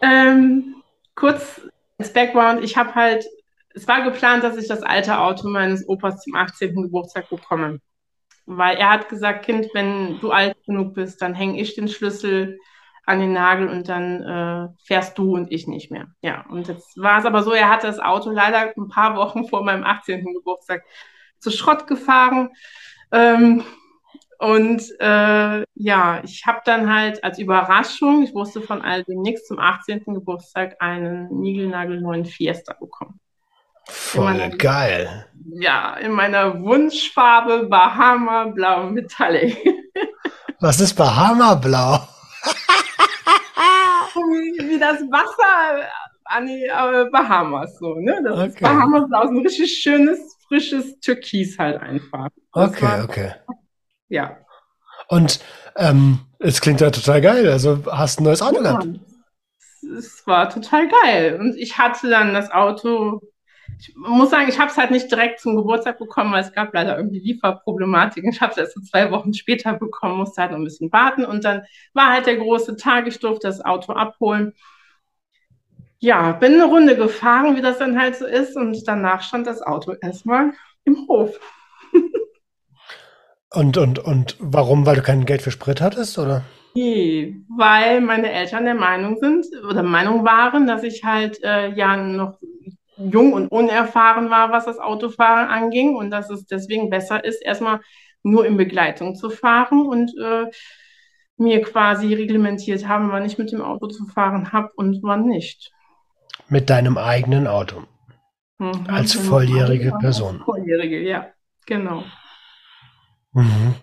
Ähm, kurz als Background, ich habe halt es war geplant, dass ich das alte Auto meines Opas zum 18. Geburtstag bekomme. Weil er hat gesagt, Kind, wenn du alt genug bist, dann hänge ich den Schlüssel an den Nagel und dann äh, fährst du und ich nicht mehr. Ja, und jetzt war es aber so, er hat das Auto leider ein paar Wochen vor meinem 18. Geburtstag zu Schrott gefahren. Ähm, und äh, ja, ich habe dann halt als Überraschung, ich wusste von all dem nichts, zum 18. Geburtstag einen niegelnagelneuen Fiesta bekommen. Voll meiner, geil. Ja, in meiner Wunschfarbe Bahama Blau Metallic. Was ist Bahama Blau? Wie das Wasser an die äh, Bahamas so, ne? Das okay. ist Bahama Blau, so ein richtig schönes, frisches Türkis halt einfach. Das okay, war, okay. Ja. Und ähm, es klingt ja total geil. Also hast ein neues Auto ja, gehabt. Es war total geil. Und ich hatte dann das Auto ich muss sagen, ich habe es halt nicht direkt zum Geburtstag bekommen, weil es gab leider irgendwie Lieferproblematiken. Ich habe es erst so zwei Wochen später bekommen, musste halt noch ein bisschen warten. Und dann war halt der große Tag, ich durfte das Auto abholen. Ja, bin eine Runde gefahren, wie das dann halt so ist. Und danach stand das Auto erstmal im Hof. und, und, und warum? Weil du kein Geld für Sprit hattest, oder? Nee, weil meine Eltern der Meinung sind oder Meinung waren, dass ich halt äh, ja noch jung und unerfahren war, was das Autofahren anging und dass es deswegen besser ist, erstmal nur in Begleitung zu fahren und äh, mir quasi reglementiert haben, wann ich mit dem Auto zu fahren habe und wann nicht. Mit deinem eigenen Auto. Mhm, als volljährige Person. Volljährige, ja, genau. Mhm.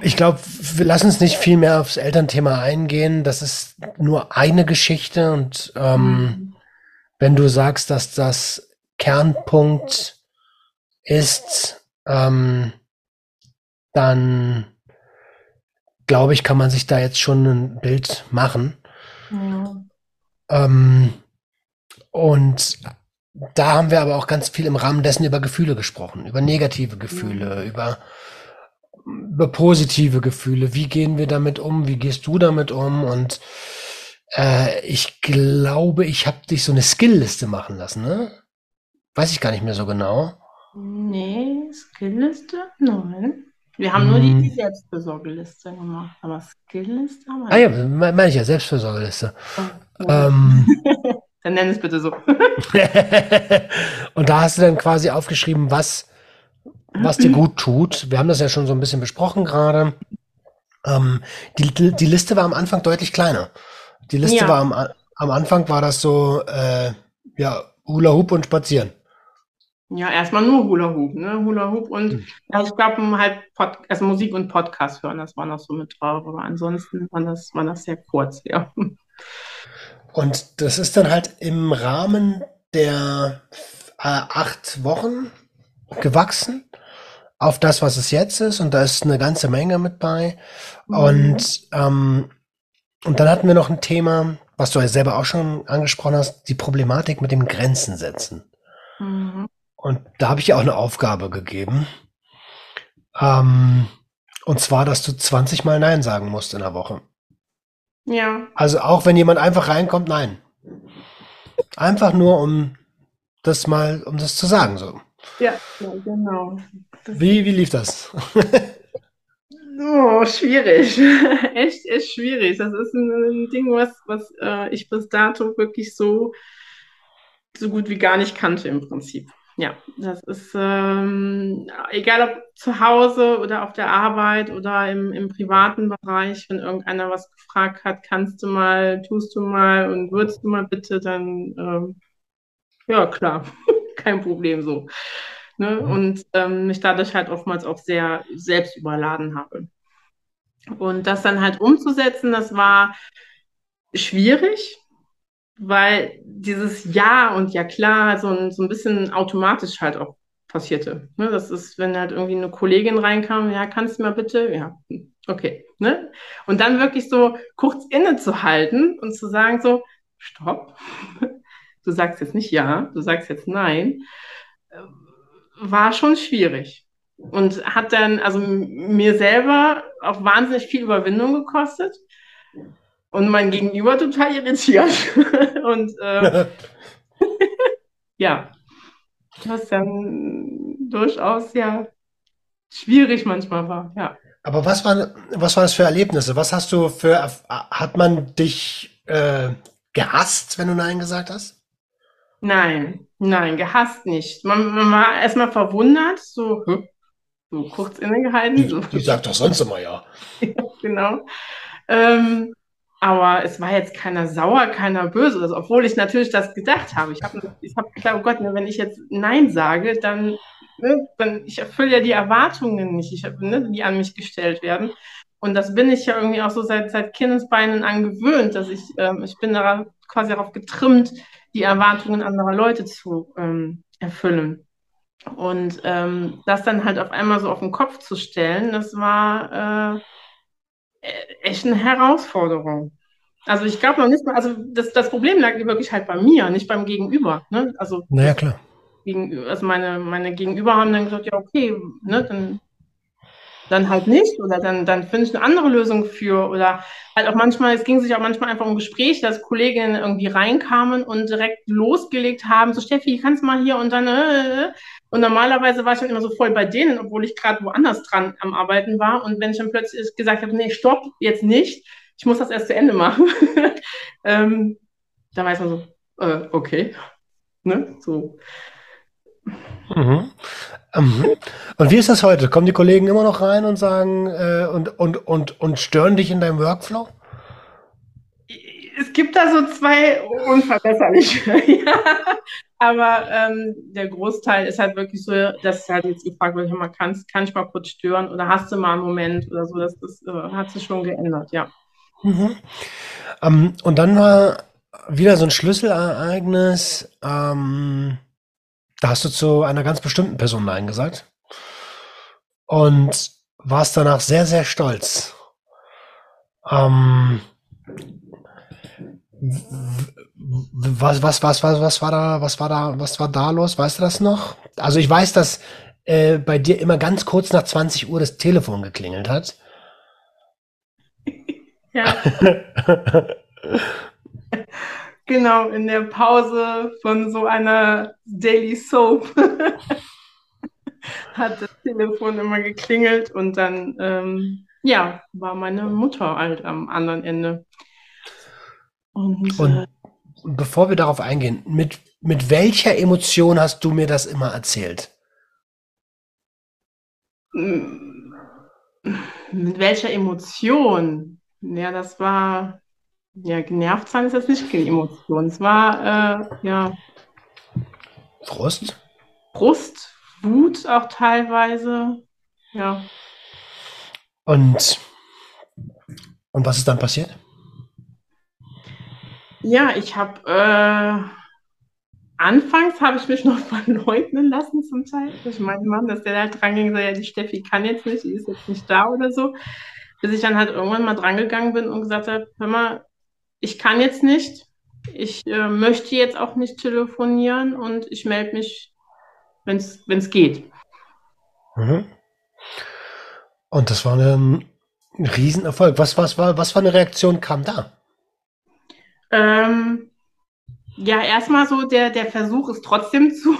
Ich glaube, wir lassen uns nicht viel mehr aufs Elternthema eingehen. Das ist nur eine Geschichte und ähm, mhm. wenn du sagst, dass das Kernpunkt ist, ähm, dann glaube ich, kann man sich da jetzt schon ein Bild machen. Ja. Ähm, und da haben wir aber auch ganz viel im Rahmen dessen über Gefühle gesprochen, über negative Gefühle, mhm. über, über positive Gefühle. Wie gehen wir damit um? Wie gehst du damit um? Und äh, ich glaube, ich habe dich so eine Skillliste machen lassen, ne? Weiß ich gar nicht mehr so genau. Nee, Skillliste? Nein. Wir haben nur die, die Selbstversorgeliste gemacht, aber Skillliste haben wir Ah ja, meine ich ja, Selbstversorgeliste. Oh, ähm, dann nenn es bitte so. und da hast du dann quasi aufgeschrieben, was, was dir gut tut. Wir haben das ja schon so ein bisschen besprochen gerade. Ähm, die, die Liste war am Anfang deutlich kleiner. Die Liste ja. war am, am Anfang war das so, äh, ja, Hula Hoop und Spazieren. Ja, erstmal nur Hula Hoop, ne? Hula Hoop und mhm. ja, ich glaube halt Pod also Musik und Podcast hören, das war noch so mit drauf, aber ansonsten war das, war das sehr kurz, ja. Und das ist dann halt im Rahmen der äh, acht Wochen gewachsen auf das, was es jetzt ist. Und da ist eine ganze Menge mit bei. Mhm. Und, ähm, und dann hatten wir noch ein Thema, was du ja selber auch schon angesprochen hast, die Problematik mit dem Grenzen setzen. Mhm. Und da habe ich dir auch eine Aufgabe gegeben. Ähm, und zwar, dass du 20 Mal Nein sagen musst in der Woche. Ja. Also auch wenn jemand einfach reinkommt, nein. Einfach nur, um das mal, um das zu sagen, so. Ja, ja genau. Das wie, wie lief das? oh, schwierig. echt, echt schwierig. Das ist ein, ein Ding, was, was äh, ich bis dato wirklich so, so gut wie gar nicht kannte im Prinzip. Ja, das ist ähm, egal ob zu Hause oder auf der Arbeit oder im, im privaten Bereich, wenn irgendeiner was gefragt hat, kannst du mal, tust du mal und würdest du mal bitte, dann ähm, ja klar, kein Problem so. Ne? Mhm. Und ähm, mich dadurch halt oftmals auch sehr selbst überladen habe. Und das dann halt umzusetzen, das war schwierig, weil dieses Ja und Ja klar so ein, so ein bisschen automatisch halt auch passierte. Ne? Das ist, wenn halt irgendwie eine Kollegin reinkam, ja, kannst du mal bitte? Ja, okay. Ne? Und dann wirklich so kurz innezuhalten und zu sagen so, stopp, du sagst jetzt nicht ja, du sagst jetzt nein, äh, war schon schwierig. Und hat dann, also mir selber auch wahnsinnig viel Überwindung gekostet und mein Gegenüber total irritiert. und äh, ja, was dann durchaus ja schwierig manchmal war, ja. Aber was waren, was waren das für Erlebnisse? Was hast du für, hat man dich äh, gehasst, wenn du Nein gesagt hast? Nein, nein, gehasst nicht. Man, man war erstmal verwundert, so, so kurz innegehalten. Die, so. die sagt doch sonst immer ja. ja genau. Ähm, aber es war jetzt keiner sauer, keiner böse, also, obwohl ich natürlich das gedacht habe. Ich habe ich hab gedacht, oh Gott, ne, wenn ich jetzt Nein sage, dann, ne, dann ich erfülle ja die Erwartungen nicht, ich, ne, die an mich gestellt werden. Und das bin ich ja irgendwie auch so seit, seit Kindesbeinen angewöhnt, dass ich, ähm, ich bin da quasi darauf getrimmt, die Erwartungen anderer Leute zu ähm, erfüllen. Und ähm, das dann halt auf einmal so auf den Kopf zu stellen, das war äh, echt eine Herausforderung. Also ich glaube noch nicht mal, also das, das Problem lag wirklich halt bei mir, nicht beim Gegenüber. Ne? Also, naja, klar. Gegenüber, also meine, meine Gegenüber haben dann gesagt, ja, okay, ne, dann, dann halt nicht oder dann, dann finde ich eine andere Lösung für oder halt auch manchmal, es ging sich auch manchmal einfach um Gespräche, dass Kolleginnen irgendwie reinkamen und direkt losgelegt haben, so Steffi, kannst mal hier und dann, äh, und normalerweise war ich dann immer so voll bei denen, obwohl ich gerade woanders dran am Arbeiten war. Und wenn ich dann plötzlich gesagt habe, nee, stopp, jetzt nicht, ich muss das erst zu Ende machen, ähm, da weiß man so, äh, okay. Ne? So. Mhm. Mhm. Und wie ist das heute? Kommen die Kollegen immer noch rein und sagen äh, und, und, und, und stören dich in deinem Workflow? Es gibt da so zwei unverbesserliche. ja. Aber ähm, der Großteil ist halt wirklich so, dass halt jetzt gefragt wird, mal, kannst, kann ich mal kurz stören oder hast du mal einen Moment oder so. Das, das äh, hat sich schon geändert, ja. Mhm. Ähm, und dann war wieder so ein Schlüsselereignis. Ähm, da hast du zu einer ganz bestimmten Person Nein gesagt und warst danach sehr, sehr stolz. Ähm, was, was, was, was, was war da, was war da, was war da los? Weißt du das noch? Also ich weiß, dass äh, bei dir immer ganz kurz nach 20 Uhr das Telefon geklingelt hat. Ja. genau, in der Pause von so einer Daily Soap hat das Telefon immer geklingelt und dann, ähm, ja, war meine Mutter halt am anderen Ende. Und, und äh, bevor wir darauf eingehen, mit, mit welcher Emotion hast du mir das immer erzählt? Mit welcher Emotion? Ja, das war, ja, genervt sein ist jetzt nicht keine Emotion. Es war, äh, ja. Frust? Frust, Wut auch teilweise, ja. Und, und was ist dann passiert? Ja, ich habe äh, anfangs habe ich mich noch verleugnen lassen zum Teil. Ich meinte Mann, dass der halt dran ging, so, ja, die Steffi kann jetzt nicht, die ist jetzt nicht da oder so. Bis ich dann halt irgendwann mal drangegangen bin und gesagt habe, hör mal, ich kann jetzt nicht, ich äh, möchte jetzt auch nicht telefonieren und ich melde mich, wenn es geht. Mhm. Und das war ein Riesenerfolg. Was, was, war, was für eine Reaktion kam da? Ähm, ja, erstmal so der, der Versuch ist trotzdem zu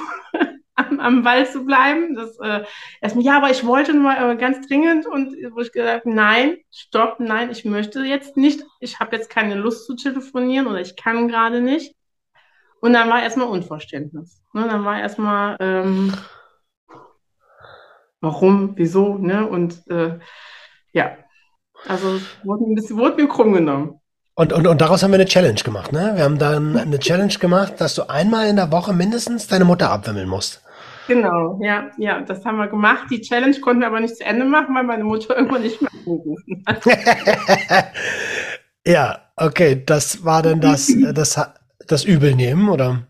am, Ball zu bleiben. Das, äh, erstmal, ja, aber ich wollte nur äh, ganz dringend und wo ich gesagt nein, stopp, nein, ich möchte jetzt nicht, ich habe jetzt keine Lust zu telefonieren oder ich kann gerade nicht. Und dann war erstmal Unverständnis. Ne? Dann war erstmal, ähm, warum, wieso, ne? Und äh, ja, also wurde, ein bisschen, wurde mir krumm genommen. Und, und, und daraus haben wir eine Challenge gemacht, ne? Wir haben dann eine Challenge gemacht, dass du einmal in der Woche mindestens deine Mutter abwimmeln musst. Genau, ja, ja, das haben wir gemacht. Die Challenge konnten wir aber nicht zu Ende machen, weil meine Mutter irgendwann nicht mehr angerufen hat. ja, okay, das war dann das, das, das Übelnehmen, oder?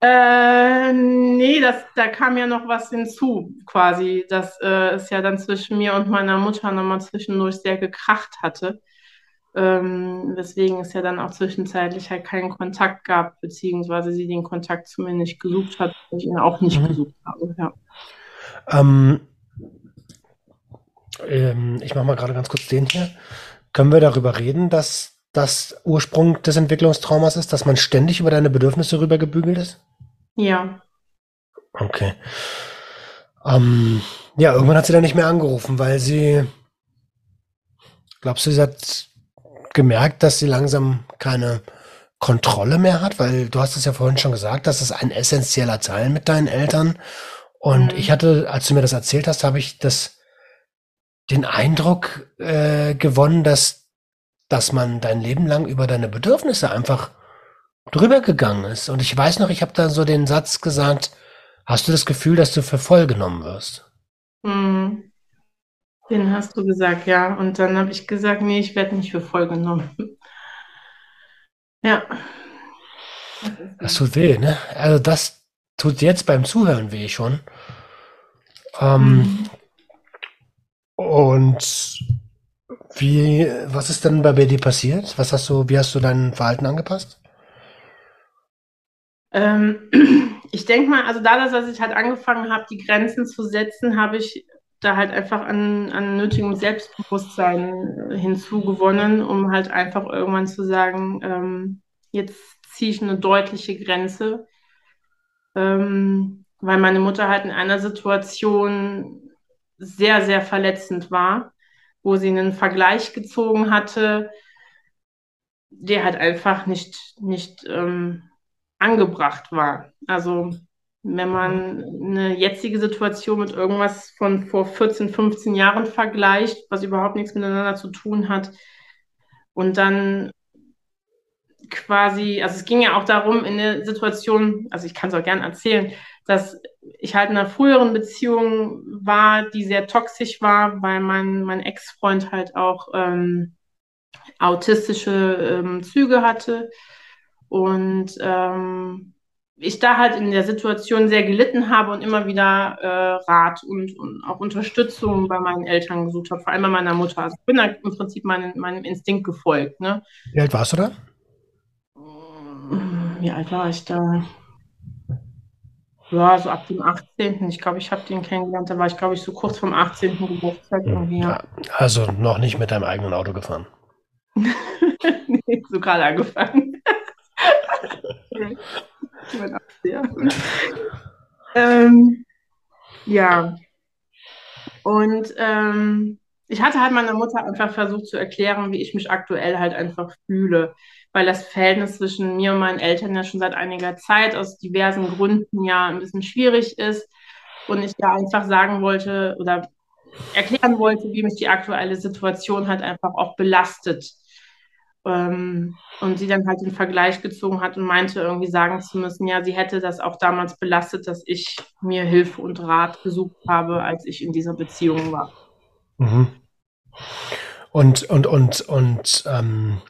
Äh, nee, das, da kam ja noch was hinzu, quasi, dass äh, es ja dann zwischen mir und meiner Mutter nochmal zwischendurch sehr gekracht hatte. Ähm, weswegen es ja dann auch zwischenzeitlich halt keinen Kontakt gab, beziehungsweise sie den Kontakt zu mir nicht gesucht hat und ich ihn auch nicht mhm. gesucht habe. Ja. Ähm, ähm, ich mache mal gerade ganz kurz den hier. Können wir darüber reden, dass das Ursprung des Entwicklungstraumas ist, dass man ständig über deine Bedürfnisse rübergebügelt ist? Ja. Okay. Ähm, ja, irgendwann hat sie dann nicht mehr angerufen, weil sie, glaubst du, sie hat gemerkt, dass sie langsam keine Kontrolle mehr hat, weil du hast es ja vorhin schon gesagt, das ist ein essentieller Teil mit deinen Eltern. Und mhm. ich hatte, als du mir das erzählt hast, habe ich das den Eindruck äh, gewonnen, dass, dass man dein Leben lang über deine Bedürfnisse einfach drüber gegangen ist. Und ich weiß noch, ich habe da so den Satz gesagt, hast du das Gefühl, dass du für voll genommen wirst? Mhm. Den hast du gesagt, ja. Und dann habe ich gesagt, nee, ich werde nicht für voll genommen. Ja. Das tut weh, ne? Also das tut jetzt beim Zuhören weh schon. Ähm, mhm. Und wie, was ist denn bei dir passiert? Was hast du, wie hast du dein Verhalten angepasst? Ähm, ich denke mal, also dadurch, dass ich halt angefangen habe, die Grenzen zu setzen, habe ich da halt einfach an, an nötigem Selbstbewusstsein hinzugewonnen, um halt einfach irgendwann zu sagen, ähm, jetzt ziehe ich eine deutliche Grenze, ähm, weil meine Mutter halt in einer Situation sehr, sehr verletzend war, wo sie einen Vergleich gezogen hatte, der halt einfach nicht, nicht ähm, angebracht war. Also wenn man eine jetzige Situation mit irgendwas von vor 14, 15 Jahren vergleicht, was überhaupt nichts miteinander zu tun hat, und dann quasi, also es ging ja auch darum, in der Situation, also ich kann es auch gern erzählen, dass ich halt in einer früheren Beziehung war, die sehr toxisch war, weil mein, mein Ex-Freund halt auch ähm, autistische ähm, Züge hatte. Und ähm, ich da halt in der Situation sehr gelitten habe und immer wieder äh, Rat und, und, auch Unterstützung bei meinen Eltern gesucht habe, vor allem bei meiner Mutter. Also ich bin da im Prinzip meinem, meinem Instinkt gefolgt. Ne? Wie alt warst du da? Wie alt war ich da? Ja, so ab dem 18. Ich glaube, ich habe den kennengelernt. Da war ich, glaube ich, so kurz vom 18. Geburtstag hm. Ja. Also noch nicht mit deinem eigenen Auto gefahren. nee, so gerade angefangen. ja. ähm, ja. Und ähm, ich hatte halt meiner Mutter einfach versucht zu erklären, wie ich mich aktuell halt einfach fühle, weil das Verhältnis zwischen mir und meinen Eltern ja schon seit einiger Zeit aus diversen Gründen ja ein bisschen schwierig ist und ich da einfach sagen wollte oder erklären wollte, wie mich die aktuelle Situation halt einfach auch belastet. Ähm, und sie dann halt den Vergleich gezogen hat und meinte irgendwie sagen zu müssen, ja, sie hätte das auch damals belastet, dass ich mir Hilfe und Rat gesucht habe, als ich in dieser Beziehung war. Mhm. Und, und, und, und ähm,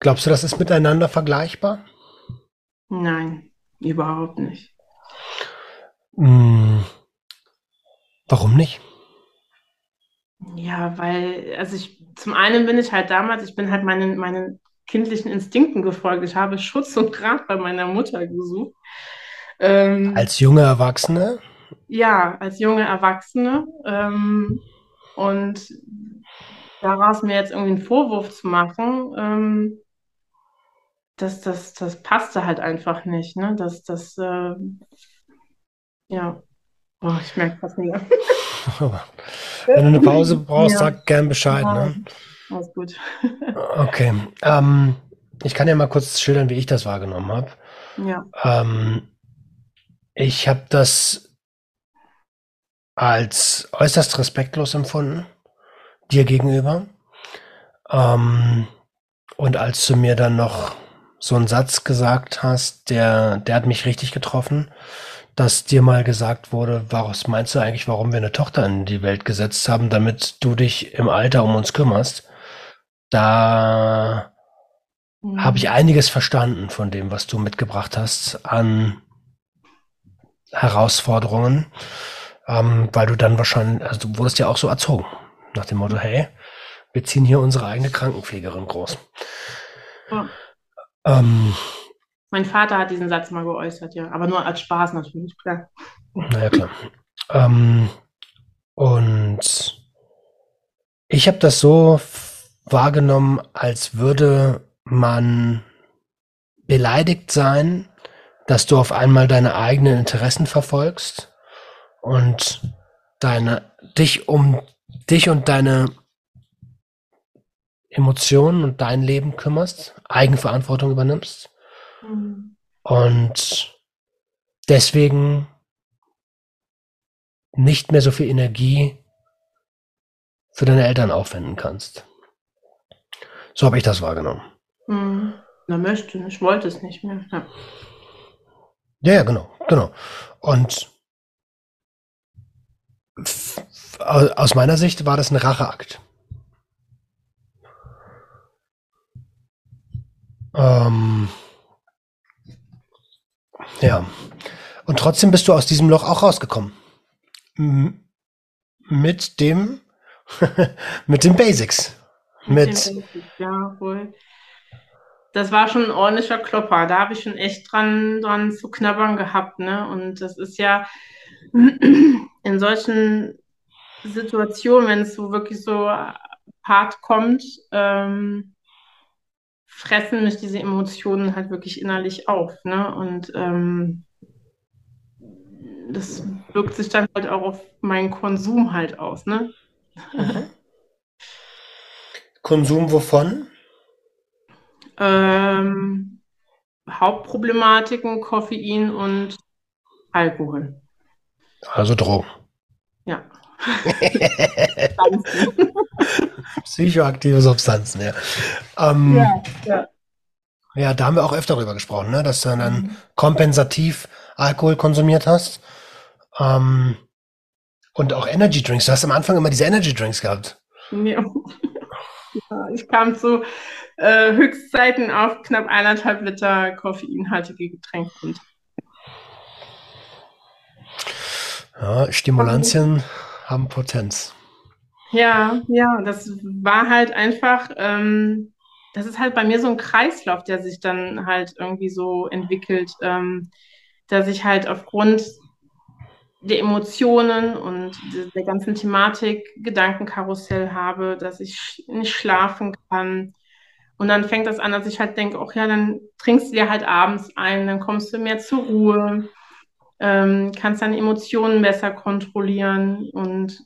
glaubst du, das ist miteinander vergleichbar? Nein, überhaupt nicht. Hm, warum nicht? Ja, weil, also ich, zum einen bin ich halt damals, ich bin halt meinen, meinen kindlichen Instinkten gefolgt. Ich habe Schutz und Rat bei meiner Mutter gesucht. Ähm, als junge Erwachsene? Ja, als junge Erwachsene. Ähm, und daraus mir jetzt irgendwie einen Vorwurf zu machen, ähm, das, das, das passte halt einfach nicht. Ne? Das, das, äh, ja, oh, ich merke fast nicht. Wenn du eine Pause brauchst, ja. sag gern Bescheid. Ja. Ne? Alles gut. okay. Ähm, ich kann ja mal kurz schildern, wie ich das wahrgenommen habe. Ja. Ähm, ich habe das als äußerst respektlos empfunden, dir gegenüber. Ähm, und als du mir dann noch so einen Satz gesagt hast, der, der hat mich richtig getroffen, dass dir mal gesagt wurde, was meinst du eigentlich, warum wir eine Tochter in die Welt gesetzt haben, damit du dich im Alter um uns kümmerst? Da mhm. habe ich einiges verstanden von dem, was du mitgebracht hast an Herausforderungen ähm, weil du dann wahrscheinlich, also du wurdest ja auch so erzogen, nach dem Motto, hey, wir ziehen hier unsere eigene Krankenpflegerin groß. Ja. Ähm, mein Vater hat diesen Satz mal geäußert, ja, aber nur als Spaß natürlich, klar. Naja, klar. Ähm, und ich habe das so wahrgenommen, als würde man beleidigt sein, dass du auf einmal deine eigenen Interessen verfolgst und deine, dich um dich und deine Emotionen und dein Leben kümmerst, Eigenverantwortung übernimmst mhm. und deswegen nicht mehr so viel Energie für deine Eltern aufwenden kannst. So habe ich das wahrgenommen. Mhm. Na, möchte, ich wollte es nicht mehr. Ja. ja, ja, genau, genau. Und aus meiner Sicht war das ein Racheakt. Ähm, ja. Und trotzdem bist du aus diesem Loch auch rausgekommen. M mit dem, mit den Basics. Mit, mit den Basics, ja, wohl. Das war schon ein ordentlicher Klopper. Da habe ich schon echt dran, dran zu knabbern gehabt, ne? Und das ist ja, in solchen Situationen, wenn es so wirklich so hart kommt, ähm, fressen mich diese Emotionen halt wirklich innerlich auf. Ne? Und ähm, das wirkt sich dann halt auch auf meinen Konsum halt aus. Ne? Mhm. Konsum wovon? Ähm, Hauptproblematiken, Koffein und Alkohol. Also Drogen. Ja. Psychoaktive Substanzen, ja. Ähm, ja, ja. Ja, da haben wir auch öfter drüber gesprochen, ne? dass du dann mhm. kompensativ Alkohol konsumiert hast. Ähm, und auch Energy Drinks. Du hast am Anfang immer diese Energy Drinks gehabt. Ja. ja ich kam zu äh, Höchstzeiten auf knapp eineinhalb Liter koffeinhaltige Getränke. Ja, Stimulantien haben Potenz. Ja, ja, das war halt einfach, ähm, das ist halt bei mir so ein Kreislauf, der sich dann halt irgendwie so entwickelt, ähm, dass ich halt aufgrund der Emotionen und der ganzen Thematik Gedankenkarussell habe, dass ich nicht schlafen kann. Und dann fängt das an, dass ich halt denke, ach ja, dann trinkst du dir halt abends ein, dann kommst du mehr zur Ruhe, ähm, kannst deine Emotionen besser kontrollieren und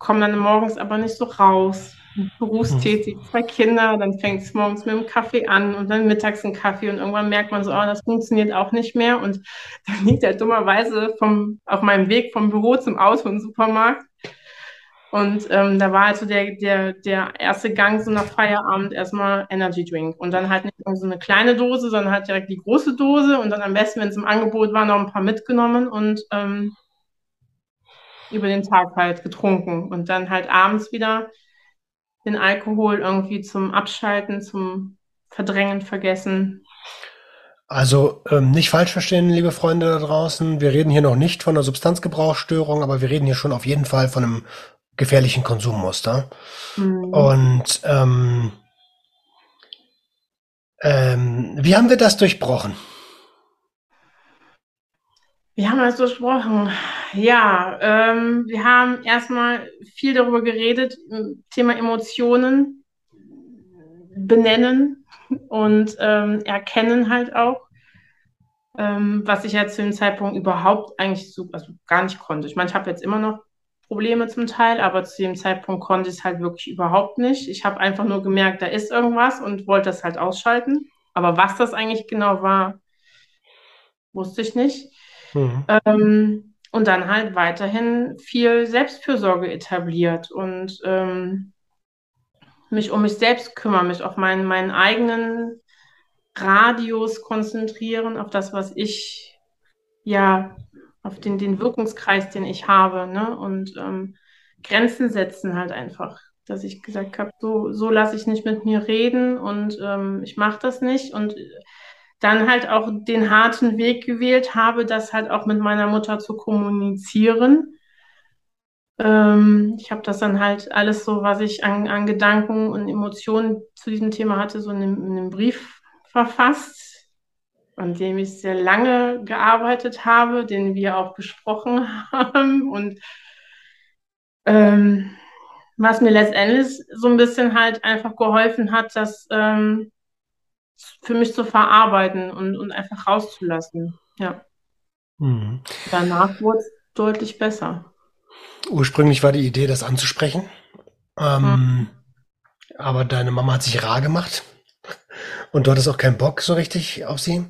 komm dann morgens aber nicht so raus. Berufstätig, zwei Kinder, dann fängt es morgens mit dem Kaffee an und dann mittags ein Kaffee und irgendwann merkt man so, oh, das funktioniert auch nicht mehr und dann liegt er dummerweise vom, auf meinem Weg vom Büro zum Auto im Supermarkt und ähm, da war also der, der, der erste Gang so nach Feierabend erstmal Energy Drink. Und dann halt nicht so eine kleine Dose, sondern halt direkt die große Dose und dann am besten, wenn es im Angebot war, noch ein paar mitgenommen und ähm, über den Tag halt getrunken. Und dann halt abends wieder den Alkohol irgendwie zum Abschalten, zum Verdrängen vergessen. Also ähm, nicht falsch verstehen, liebe Freunde da draußen. Wir reden hier noch nicht von einer Substanzgebrauchsstörung, aber wir reden hier schon auf jeden Fall von einem gefährlichen Konsummuster. Mhm. Und ähm, ähm, wie haben wir das durchbrochen? Wie haben wir das durchbrochen? Ja, ähm, wir haben erstmal viel darüber geredet, Thema Emotionen benennen und ähm, erkennen halt auch, ähm, was ich ja zu dem Zeitpunkt überhaupt eigentlich so, also gar nicht konnte. Ich meine, ich habe jetzt immer noch Probleme zum Teil, aber zu dem Zeitpunkt konnte ich es halt wirklich überhaupt nicht. Ich habe einfach nur gemerkt, da ist irgendwas und wollte das halt ausschalten. Aber was das eigentlich genau war, wusste ich nicht. Mhm. Ähm, und dann halt weiterhin viel Selbstfürsorge etabliert und ähm, mich um mich selbst kümmern, mich auf meinen, meinen eigenen Radius konzentrieren, auf das, was ich ja auf den, den Wirkungskreis, den ich habe, ne? Und ähm, Grenzen setzen halt einfach. Dass ich gesagt habe, so, so lasse ich nicht mit mir reden und ähm, ich mache das nicht. Und dann halt auch den harten Weg gewählt habe, das halt auch mit meiner Mutter zu kommunizieren. Ähm, ich habe das dann halt alles so, was ich an, an Gedanken und Emotionen zu diesem Thema hatte, so in einem, in einem Brief verfasst an dem ich sehr lange gearbeitet habe, den wir auch besprochen haben. Und ähm, was mir letztendlich so ein bisschen halt einfach geholfen hat, das ähm, für mich zu verarbeiten und, und einfach rauszulassen. Ja. Mhm. Danach wurde es deutlich besser. Ursprünglich war die Idee, das anzusprechen. Ähm, mhm. Aber deine Mama hat sich rar gemacht. Und du hattest auch keinen Bock so richtig auf sie.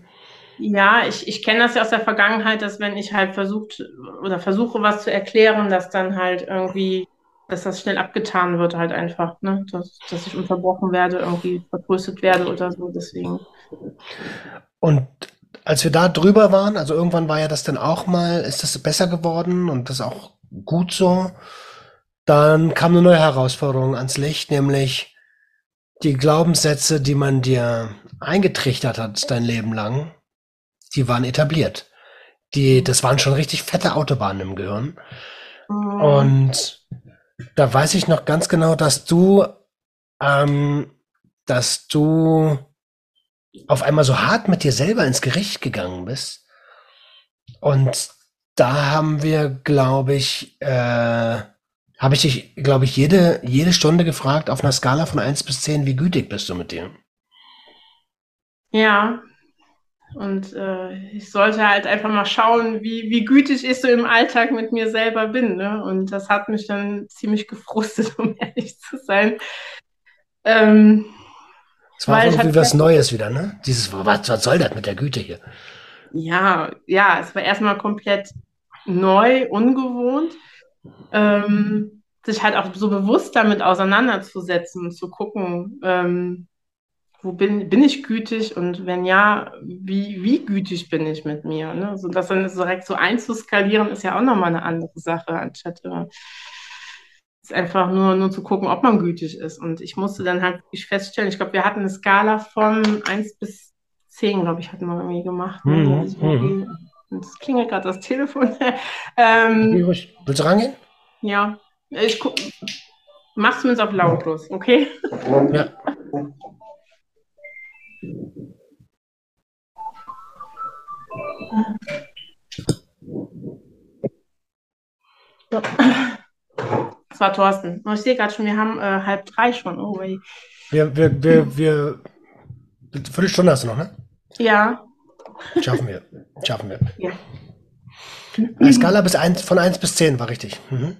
Ja, ich, ich kenne das ja aus der Vergangenheit, dass wenn ich halt versucht oder versuche, was zu erklären, dass dann halt irgendwie, dass das schnell abgetan wird, halt einfach, ne? Dass, dass ich unterbrochen werde, irgendwie vertröstet werde oder so, deswegen. Und als wir da drüber waren, also irgendwann war ja das dann auch mal, ist das besser geworden und das auch gut so. Dann kam eine neue Herausforderung ans Licht, nämlich die Glaubenssätze, die man dir eingetrichtert hat dein Leben lang, die waren etabliert. Die, das waren schon richtig fette Autobahnen im Gehirn. Mhm. Und da weiß ich noch ganz genau, dass du, ähm, dass du auf einmal so hart mit dir selber ins Gericht gegangen bist. Und da haben wir, glaube ich, äh, habe ich dich, glaube ich, jede, jede Stunde gefragt auf einer Skala von 1 bis 10, wie gütig bist du mit dir? Ja, und äh, ich sollte halt einfach mal schauen, wie, wie gütig ich so im Alltag mit mir selber bin. Ne? Und das hat mich dann ziemlich gefrustet, um ehrlich zu sein. Ähm, es war irgendwie was Neues wieder, ne? Dieses, was, was soll das mit der Güte hier? Ja, ja, es war erstmal komplett neu, ungewohnt. Ähm, sich halt auch so bewusst damit auseinanderzusetzen und zu gucken, ähm, wo bin, bin ich gütig und wenn ja, wie, wie gütig bin ich mit mir? Ne? So, das dann direkt so einzuskalieren, ist ja auch nochmal eine andere Sache, anstatt äh, einfach nur, nur zu gucken, ob man gütig ist. Und ich musste dann halt feststellen, ich glaube, wir hatten eine Skala von 1 bis 10, glaube ich, hatten wir irgendwie gemacht. Ne? Mhm. Also mhm. Das klingelt gerade das Telefon. ähm, Willst du rangehen? Ja. Ich guck, mach's zumindest auf lautlos, okay? Ja. So. Das war Thorsten. Oh, ich sehe gerade schon, wir haben äh, halb drei schon. Oh, ey. Wir, wir, wir, wir. Viertelstunde hast du noch, ne? Ja. Schaffen wir. Schaffen wir. Ja. Eine Skala bis 1, von 1 bis 10 war richtig. Mhm.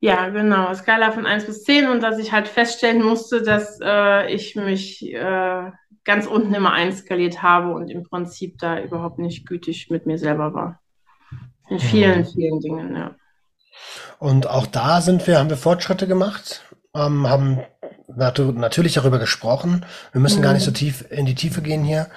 Ja, genau. Skala von 1 bis 10 und dass ich halt feststellen musste, dass äh, ich mich äh, ganz unten immer einskaliert habe und im Prinzip da überhaupt nicht gütig mit mir selber war. In vielen, mhm. vielen Dingen, ja. Und auch da sind wir, haben wir Fortschritte gemacht, ähm, haben nat natürlich darüber gesprochen. Wir müssen mhm. gar nicht so mhm. tief in die Tiefe gehen hier.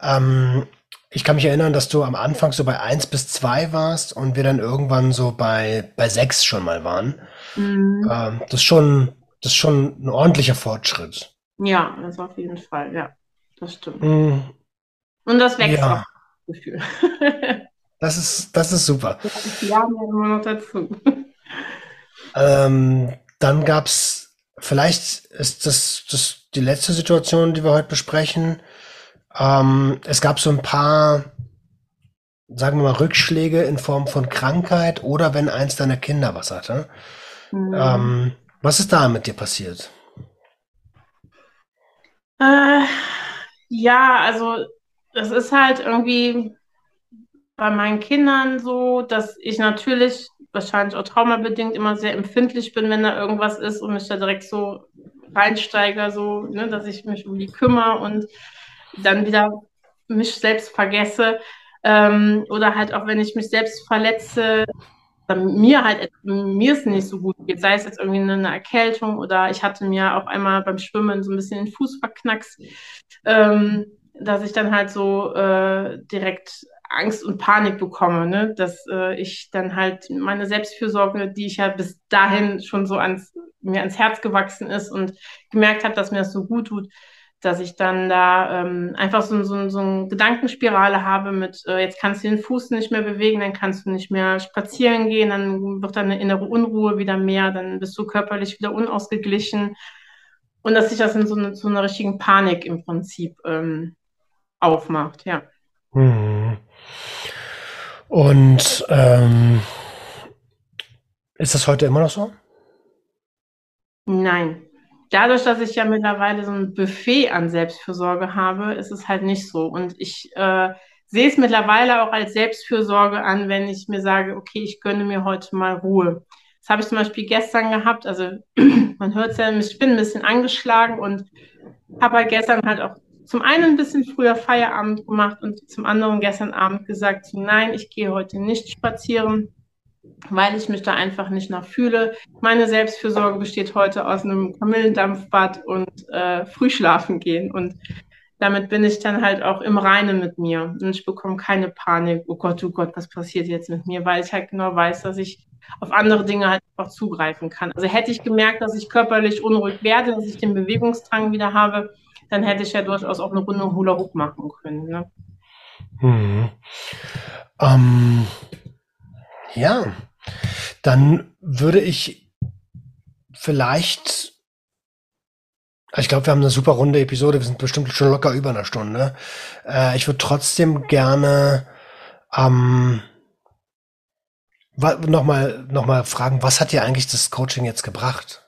Ähm, ich kann mich erinnern, dass du am Anfang so bei 1 bis 2 warst und wir dann irgendwann so bei, bei 6 schon mal waren. Mhm. Ähm, das, ist schon, das ist schon ein ordentlicher Fortschritt. Ja, das auf jeden Fall, ja. Das stimmt. Mhm. Und das wächst ja. auch, Gefühl. das ist, das ist super. Ja, immer noch dazu. Ähm, dann gab es, vielleicht ist das, das die letzte Situation, die wir heute besprechen. Ähm, es gab so ein paar, sagen wir mal, Rückschläge in Form von Krankheit oder wenn eins deiner Kinder was hatte. Mhm. Ähm, was ist da mit dir passiert? Äh, ja, also es ist halt irgendwie bei meinen Kindern so, dass ich natürlich wahrscheinlich auch traumabedingt immer sehr empfindlich bin, wenn da irgendwas ist und mich da direkt so reinsteige, so, ne, dass ich mich um die kümmere und dann wieder mich selbst vergesse. Ähm, oder halt auch, wenn ich mich selbst verletze, mir halt, mir es nicht so gut geht, sei es jetzt irgendwie eine Erkältung oder ich hatte mir auch einmal beim Schwimmen so ein bisschen den Fuß verknackst, ähm, dass ich dann halt so äh, direkt Angst und Panik bekomme, ne? dass äh, ich dann halt meine Selbstfürsorge, die ich ja bis dahin schon so ans, mir ans Herz gewachsen ist und gemerkt habe, dass mir das so gut tut, dass ich dann da ähm, einfach so, so, so eine Gedankenspirale habe mit, äh, jetzt kannst du den Fuß nicht mehr bewegen, dann kannst du nicht mehr spazieren gehen, dann wird deine innere Unruhe wieder mehr, dann bist du körperlich wieder unausgeglichen und dass sich das in so, eine, so einer richtigen Panik im Prinzip ähm, aufmacht, ja. Mhm. Und ähm, ist das heute immer noch so? Nein. Dadurch, dass ich ja mittlerweile so ein Buffet an Selbstfürsorge habe, ist es halt nicht so. Und ich äh, sehe es mittlerweile auch als Selbstfürsorge an, wenn ich mir sage, okay, ich gönne mir heute mal Ruhe. Das habe ich zum Beispiel gestern gehabt. Also man hört es ja, ich bin ein bisschen angeschlagen und habe halt gestern halt auch zum einen ein bisschen früher Feierabend gemacht und zum anderen gestern Abend gesagt, nein, ich gehe heute nicht spazieren, weil ich mich da einfach nicht nach fühle. Meine Selbstfürsorge besteht heute aus einem Kamillendampfbad und äh, Frühschlafen gehen. Und damit bin ich dann halt auch im Reinen mit mir. Und ich bekomme keine Panik, oh Gott, oh Gott, was passiert jetzt mit mir, weil ich halt genau weiß, dass ich auf andere Dinge halt einfach zugreifen kann. Also hätte ich gemerkt, dass ich körperlich unruhig werde, dass ich den Bewegungsdrang wieder habe, dann hätte ich ja durchaus auch eine Runde Hula Hoop machen können. Ne? Hm. Ähm, ja, dann würde ich vielleicht, ich glaube, wir haben eine super runde Episode, wir sind bestimmt schon locker über einer Stunde. Äh, ich würde trotzdem gerne ähm, nochmal noch mal fragen, was hat dir eigentlich das Coaching jetzt gebracht?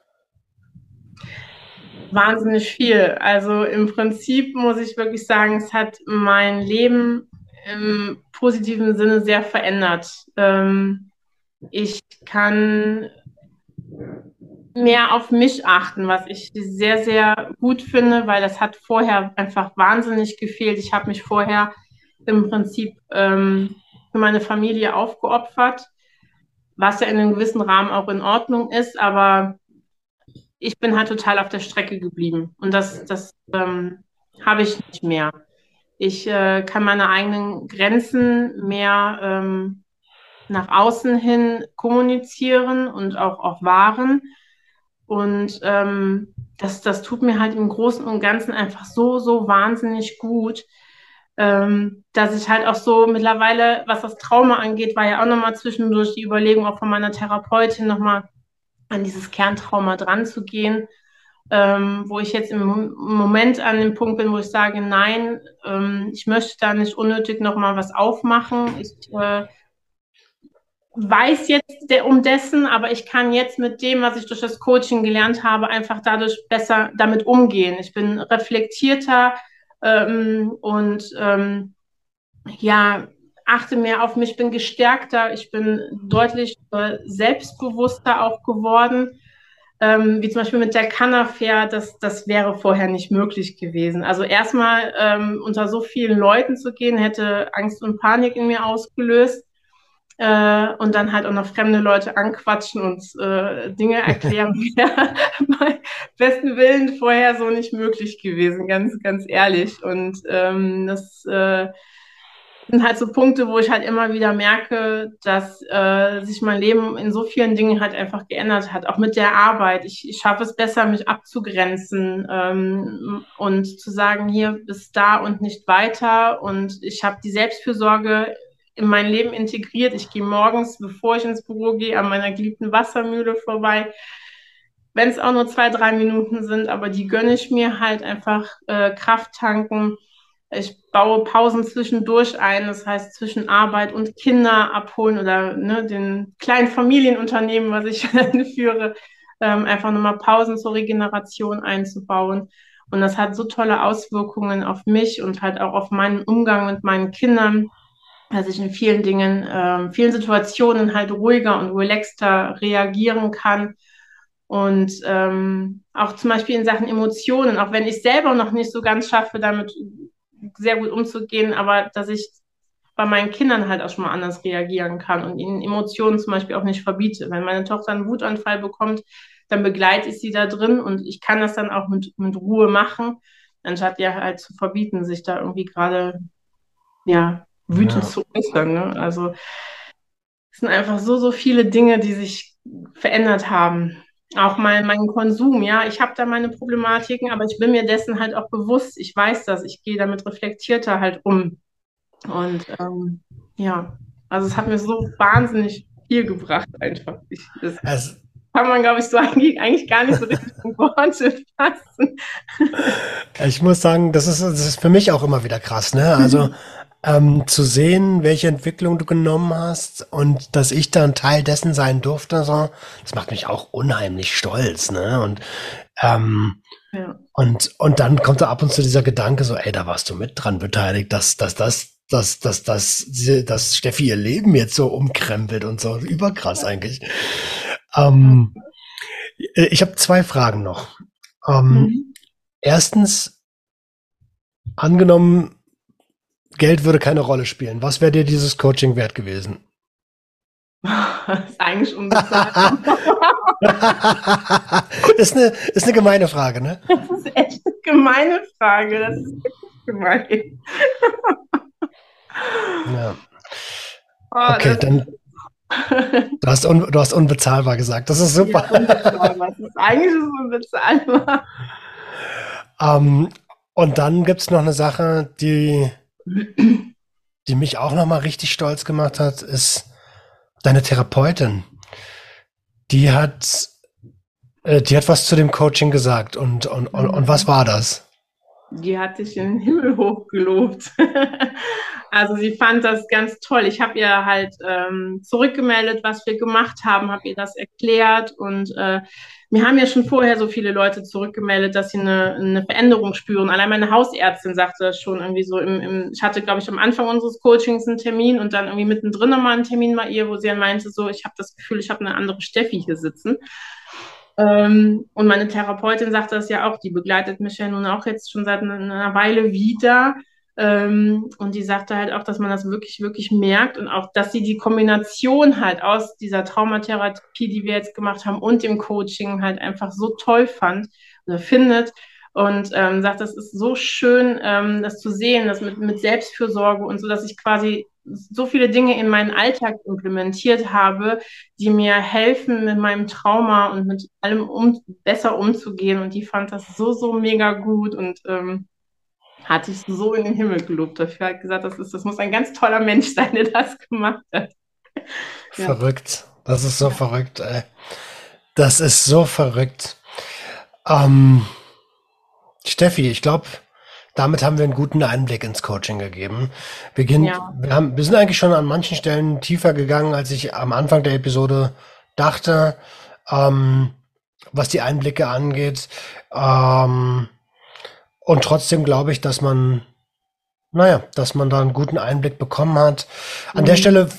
wahnsinnig viel. Also im Prinzip muss ich wirklich sagen, es hat mein Leben im positiven Sinne sehr verändert. Ähm, ich kann mehr auf mich achten, was ich sehr, sehr gut finde, weil das hat vorher einfach wahnsinnig gefehlt. Ich habe mich vorher im Prinzip ähm, für meine Familie aufgeopfert, was ja in einem gewissen Rahmen auch in Ordnung ist, aber ich bin halt total auf der Strecke geblieben und das, das ähm, habe ich nicht mehr. Ich äh, kann meine eigenen Grenzen mehr ähm, nach außen hin kommunizieren und auch, auch wahren. Und ähm, das, das tut mir halt im Großen und Ganzen einfach so, so wahnsinnig gut, ähm, dass ich halt auch so mittlerweile, was das Trauma angeht, war ja auch nochmal zwischendurch die Überlegung auch von meiner Therapeutin nochmal an dieses Kerntrauma dran zu gehen, ähm, wo ich jetzt im Moment an dem Punkt bin, wo ich sage, nein, ähm, ich möchte da nicht unnötig nochmal was aufmachen. Ich äh, weiß jetzt um dessen, aber ich kann jetzt mit dem, was ich durch das Coaching gelernt habe, einfach dadurch besser damit umgehen. Ich bin reflektierter ähm, und ähm, ja, achte mehr auf mich, bin gestärkter, ich bin deutlich äh, selbstbewusster auch geworden. Ähm, wie zum Beispiel mit der Canafair, das, das wäre vorher nicht möglich gewesen. Also erstmal ähm, unter so vielen Leuten zu gehen, hätte Angst und Panik in mir ausgelöst äh, und dann halt auch noch fremde Leute anquatschen und äh, Dinge erklären, wäre bei besten Willen vorher so nicht möglich gewesen, ganz, ganz ehrlich. Und ähm, das äh, sind halt so Punkte, wo ich halt immer wieder merke, dass äh, sich mein Leben in so vielen Dingen halt einfach geändert hat, auch mit der Arbeit. Ich, ich schaffe es besser, mich abzugrenzen ähm, und zu sagen, hier bis da und nicht weiter. Und ich habe die Selbstfürsorge in mein Leben integriert. Ich gehe morgens, bevor ich ins Büro gehe, an meiner geliebten Wassermühle vorbei. Wenn es auch nur zwei, drei Minuten sind, aber die gönne ich mir halt einfach äh, Kraft tanken. Ich baue Pausen zwischendurch ein, das heißt zwischen Arbeit und Kinder abholen oder ne, den kleinen Familienunternehmen, was ich führe, ähm, einfach nochmal Pausen zur Regeneration einzubauen. Und das hat so tolle Auswirkungen auf mich und halt auch auf meinen Umgang mit meinen Kindern dass ich in vielen Dingen, äh, vielen Situationen halt ruhiger und relaxter reagieren kann. Und ähm, auch zum Beispiel in Sachen Emotionen, auch wenn ich selber noch nicht so ganz schaffe, damit sehr gut umzugehen, aber dass ich bei meinen Kindern halt auch schon mal anders reagieren kann und ihnen Emotionen zum Beispiel auch nicht verbiete. Wenn meine Tochter einen Wutanfall bekommt, dann begleite ich sie da drin und ich kann das dann auch mit, mit Ruhe machen, anstatt ihr halt zu verbieten, sich da irgendwie gerade ja, wütend ja. zu äußern. Ne? Also es sind einfach so, so viele Dinge, die sich verändert haben. Auch mein, mein Konsum, ja, ich habe da meine Problematiken, aber ich bin mir dessen halt auch bewusst. Ich weiß das, ich gehe damit reflektierter halt um. Und ähm, ja, also es hat mir so wahnsinnig viel gebracht, einfach. Ich, das also, kann man, glaube ich, so eigentlich, eigentlich gar nicht so richtig in Worte fassen. Ich muss sagen, das ist, das ist für mich auch immer wieder krass, ne? Also ähm, zu sehen, welche Entwicklung du genommen hast und dass ich da ein Teil dessen sein durfte, so, das macht mich auch unheimlich stolz, ne? Und ähm, ja. und und dann kommt da ab und zu dieser Gedanke, so, ey, da warst du mit dran beteiligt, dass dass das dass, dass, dass, dass Steffi ihr Leben jetzt so umkrempelt und so überkrass eigentlich. Ähm, ich habe zwei Fragen noch. Ähm, mhm. Erstens, angenommen, Geld würde keine Rolle spielen. Was wäre dir dieses Coaching wert gewesen? Das ist eigentlich unbezahlt. ist, eine, ist eine gemeine Frage, ne? Das ist echt eine gemeine Frage. Das ist wirklich gemein. ja. Oh, okay, dann. Du hast, un, du hast unbezahlbar gesagt. Das ist super. Ja, unbezahlbar. Das ist eigentlich ist unbezahlbar. Um, ähm, und dann gibt es noch eine Sache, die die mich auch nochmal richtig stolz gemacht hat, ist deine Therapeutin. Die hat, äh, die hat was zu dem Coaching gesagt und, und, und, und was war das? Die hat sich in den Himmel hochgelobt. also sie fand das ganz toll. Ich habe ihr halt ähm, zurückgemeldet, was wir gemacht haben, habe ihr das erklärt und äh, mir haben ja schon vorher so viele Leute zurückgemeldet, dass sie eine, eine Veränderung spüren. Allein meine Hausärztin sagte das schon irgendwie so. Im, im, ich hatte, glaube ich, am Anfang unseres Coachings einen Termin und dann irgendwie mittendrin nochmal einen Termin bei ihr, wo sie dann meinte, so, ich habe das Gefühl, ich habe eine andere Steffi hier sitzen. Ähm, und meine Therapeutin sagte das ja auch, die begleitet mich ja nun auch jetzt schon seit einer Weile wieder. Ähm, und die sagte halt auch, dass man das wirklich, wirklich merkt und auch, dass sie die Kombination halt aus dieser Traumatherapie, die wir jetzt gemacht haben, und dem Coaching halt einfach so toll fand oder findet. Und ähm, sagt, das ist so schön, ähm, das zu sehen, das mit, mit Selbstfürsorge und so, dass ich quasi so viele Dinge in meinen Alltag implementiert habe, die mir helfen, mit meinem Trauma und mit allem um, besser umzugehen. Und die fand das so, so mega gut und ähm, hatte ich so in den Himmel gelobt dafür. Hat gesagt, das, ist, das muss ein ganz toller Mensch sein, der das gemacht hat. ja. Verrückt. Das ist so verrückt, ey. Das ist so verrückt. Ähm, Steffi, ich glaube, damit haben wir einen guten Einblick ins Coaching gegeben. Wir, gehen, ja. wir, haben, wir sind eigentlich schon an manchen Stellen tiefer gegangen, als ich am Anfang der Episode dachte, ähm, was die Einblicke angeht. Ähm, und trotzdem glaube ich, dass man, naja, dass man da einen guten Einblick bekommen hat. An mhm. der Stelle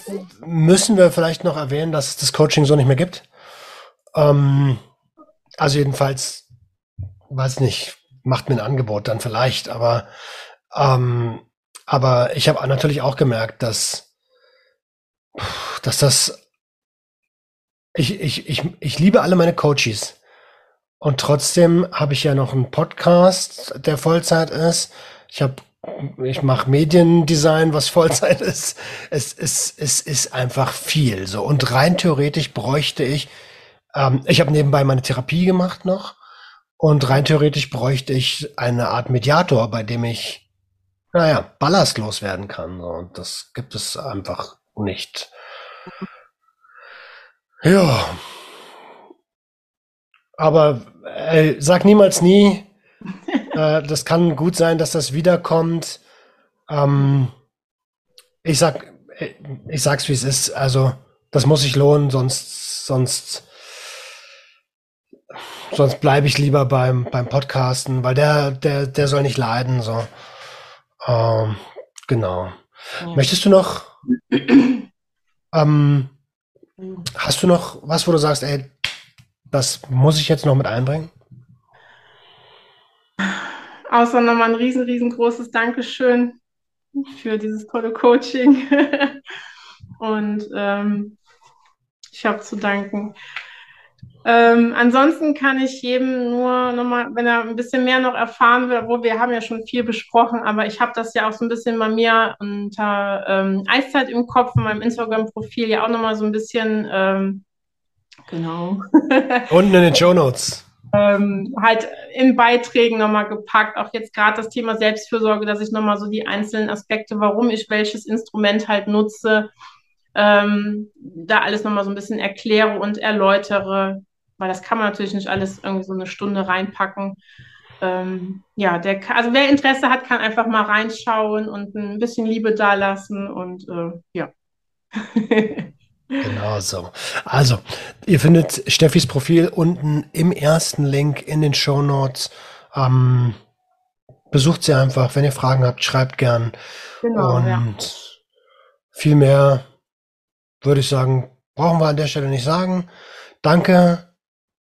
müssen wir vielleicht noch erwähnen, dass es das Coaching so nicht mehr gibt. Ähm, also jedenfalls, weiß nicht, macht mir ein Angebot dann vielleicht, aber, ähm, aber ich habe natürlich auch gemerkt, dass, dass das, ich, ich, ich, ich liebe alle meine Coaches. Und trotzdem habe ich ja noch einen Podcast, der Vollzeit ist. Ich habe ich mache Mediendesign, was Vollzeit ist. Es, es, es ist einfach viel so. Und rein theoretisch bräuchte ich, ähm, ich habe nebenbei meine Therapie gemacht noch. Und rein theoretisch bräuchte ich eine Art Mediator, bei dem ich, naja, ballastlos werden kann. Und das gibt es einfach nicht. Ja. Aber äh, sag niemals nie. äh, das kann gut sein, dass das wiederkommt. Ähm, ich sag, äh, ich sag's wie es ist. Also das muss sich lohnen, sonst, sonst Sonst bleibe ich lieber beim, beim Podcasten, weil der, der, der soll nicht leiden. So. Ähm, genau. Ja. Möchtest du noch, ähm, hast du noch was, wo du sagst, ey, das muss ich jetzt noch mit einbringen? Außer nochmal ein riesen, riesengroßes Dankeschön für dieses tolle Coaching. Und ähm, ich habe zu danken. Ähm, ansonsten kann ich jedem nur nochmal, wenn er ein bisschen mehr noch erfahren will, wo wir haben ja schon viel besprochen, aber ich habe das ja auch so ein bisschen bei mir unter ähm, Eiszeit im Kopf in meinem Instagram-Profil ja auch nochmal so ein bisschen, ähm, genau. Unten in den Show Notes. Ähm, halt in Beiträgen nochmal gepackt, auch jetzt gerade das Thema Selbstfürsorge, dass ich nochmal so die einzelnen Aspekte, warum ich welches Instrument halt nutze, ähm, da alles nochmal so ein bisschen erkläre und erläutere, weil das kann man natürlich nicht alles irgendwie so eine Stunde reinpacken. Ähm, ja, der, also wer Interesse hat, kann einfach mal reinschauen und ein bisschen Liebe dalassen und äh, ja. Genau so. Also, ihr findet Steffis Profil unten im ersten Link in den Show Notes. Ähm, besucht sie einfach. Wenn ihr Fragen habt, schreibt gern. Genau, und ja. viel mehr würde ich sagen, brauchen wir an der Stelle nicht sagen. Danke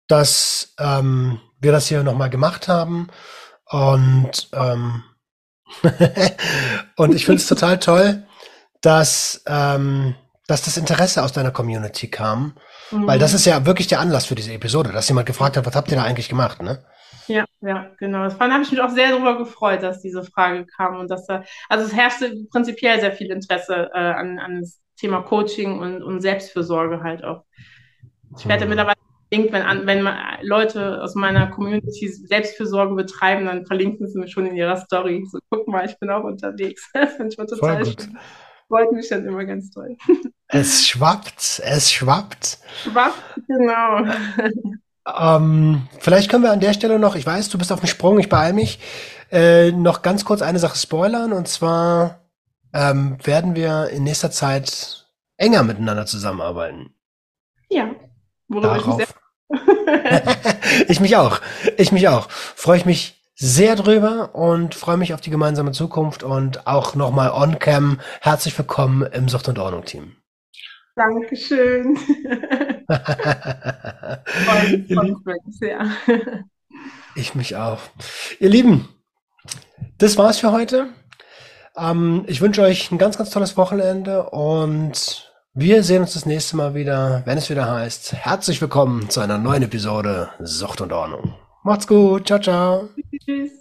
dass ähm, wir das hier nochmal gemacht haben. Und, ähm, und ich finde es total toll, dass, ähm, dass das Interesse aus deiner Community kam. Mhm. Weil das ist ja wirklich der Anlass für diese Episode, dass jemand gefragt hat, was habt ihr da eigentlich gemacht, ne? Ja, ja, genau. Das habe ich mich auch sehr darüber gefreut, dass diese Frage kam und dass da, also es herrschte prinzipiell sehr viel Interesse äh, an, an das Thema Coaching und, und Selbstfürsorge halt auch. Ich werde mhm. mittlerweile verlinkt, wenn, wenn Leute aus meiner Community Selbstfürsorge betreiben, dann verlinken sie mich schon in ihrer Story. So, guck mal, ich bin auch unterwegs. Das finde ich total schön. Freut mich dann immer ganz toll. Es schwappt, es schwappt. Schwappt, genau. Ähm, vielleicht können wir an der Stelle noch, ich weiß, du bist auf dem Sprung, ich beeile mich, äh, noch ganz kurz eine Sache spoilern und zwar ähm, werden wir in nächster Zeit enger miteinander zusammenarbeiten. Ja, worüber Darauf. ich mich ich mich auch. Ich mich auch. Freue ich mich sehr drüber und freue mich auf die gemeinsame Zukunft und auch nochmal on-cam. Herzlich willkommen im Sucht und Ordnung Team. Dankeschön. ich mich auch. Ihr Lieben, das war's für heute. Ähm, ich wünsche euch ein ganz, ganz tolles Wochenende und wir sehen uns das nächste Mal wieder, wenn es wieder heißt, herzlich willkommen zu einer neuen Episode Sucht und Ordnung. Macht's gut. Ciao, ciao. Tschüss.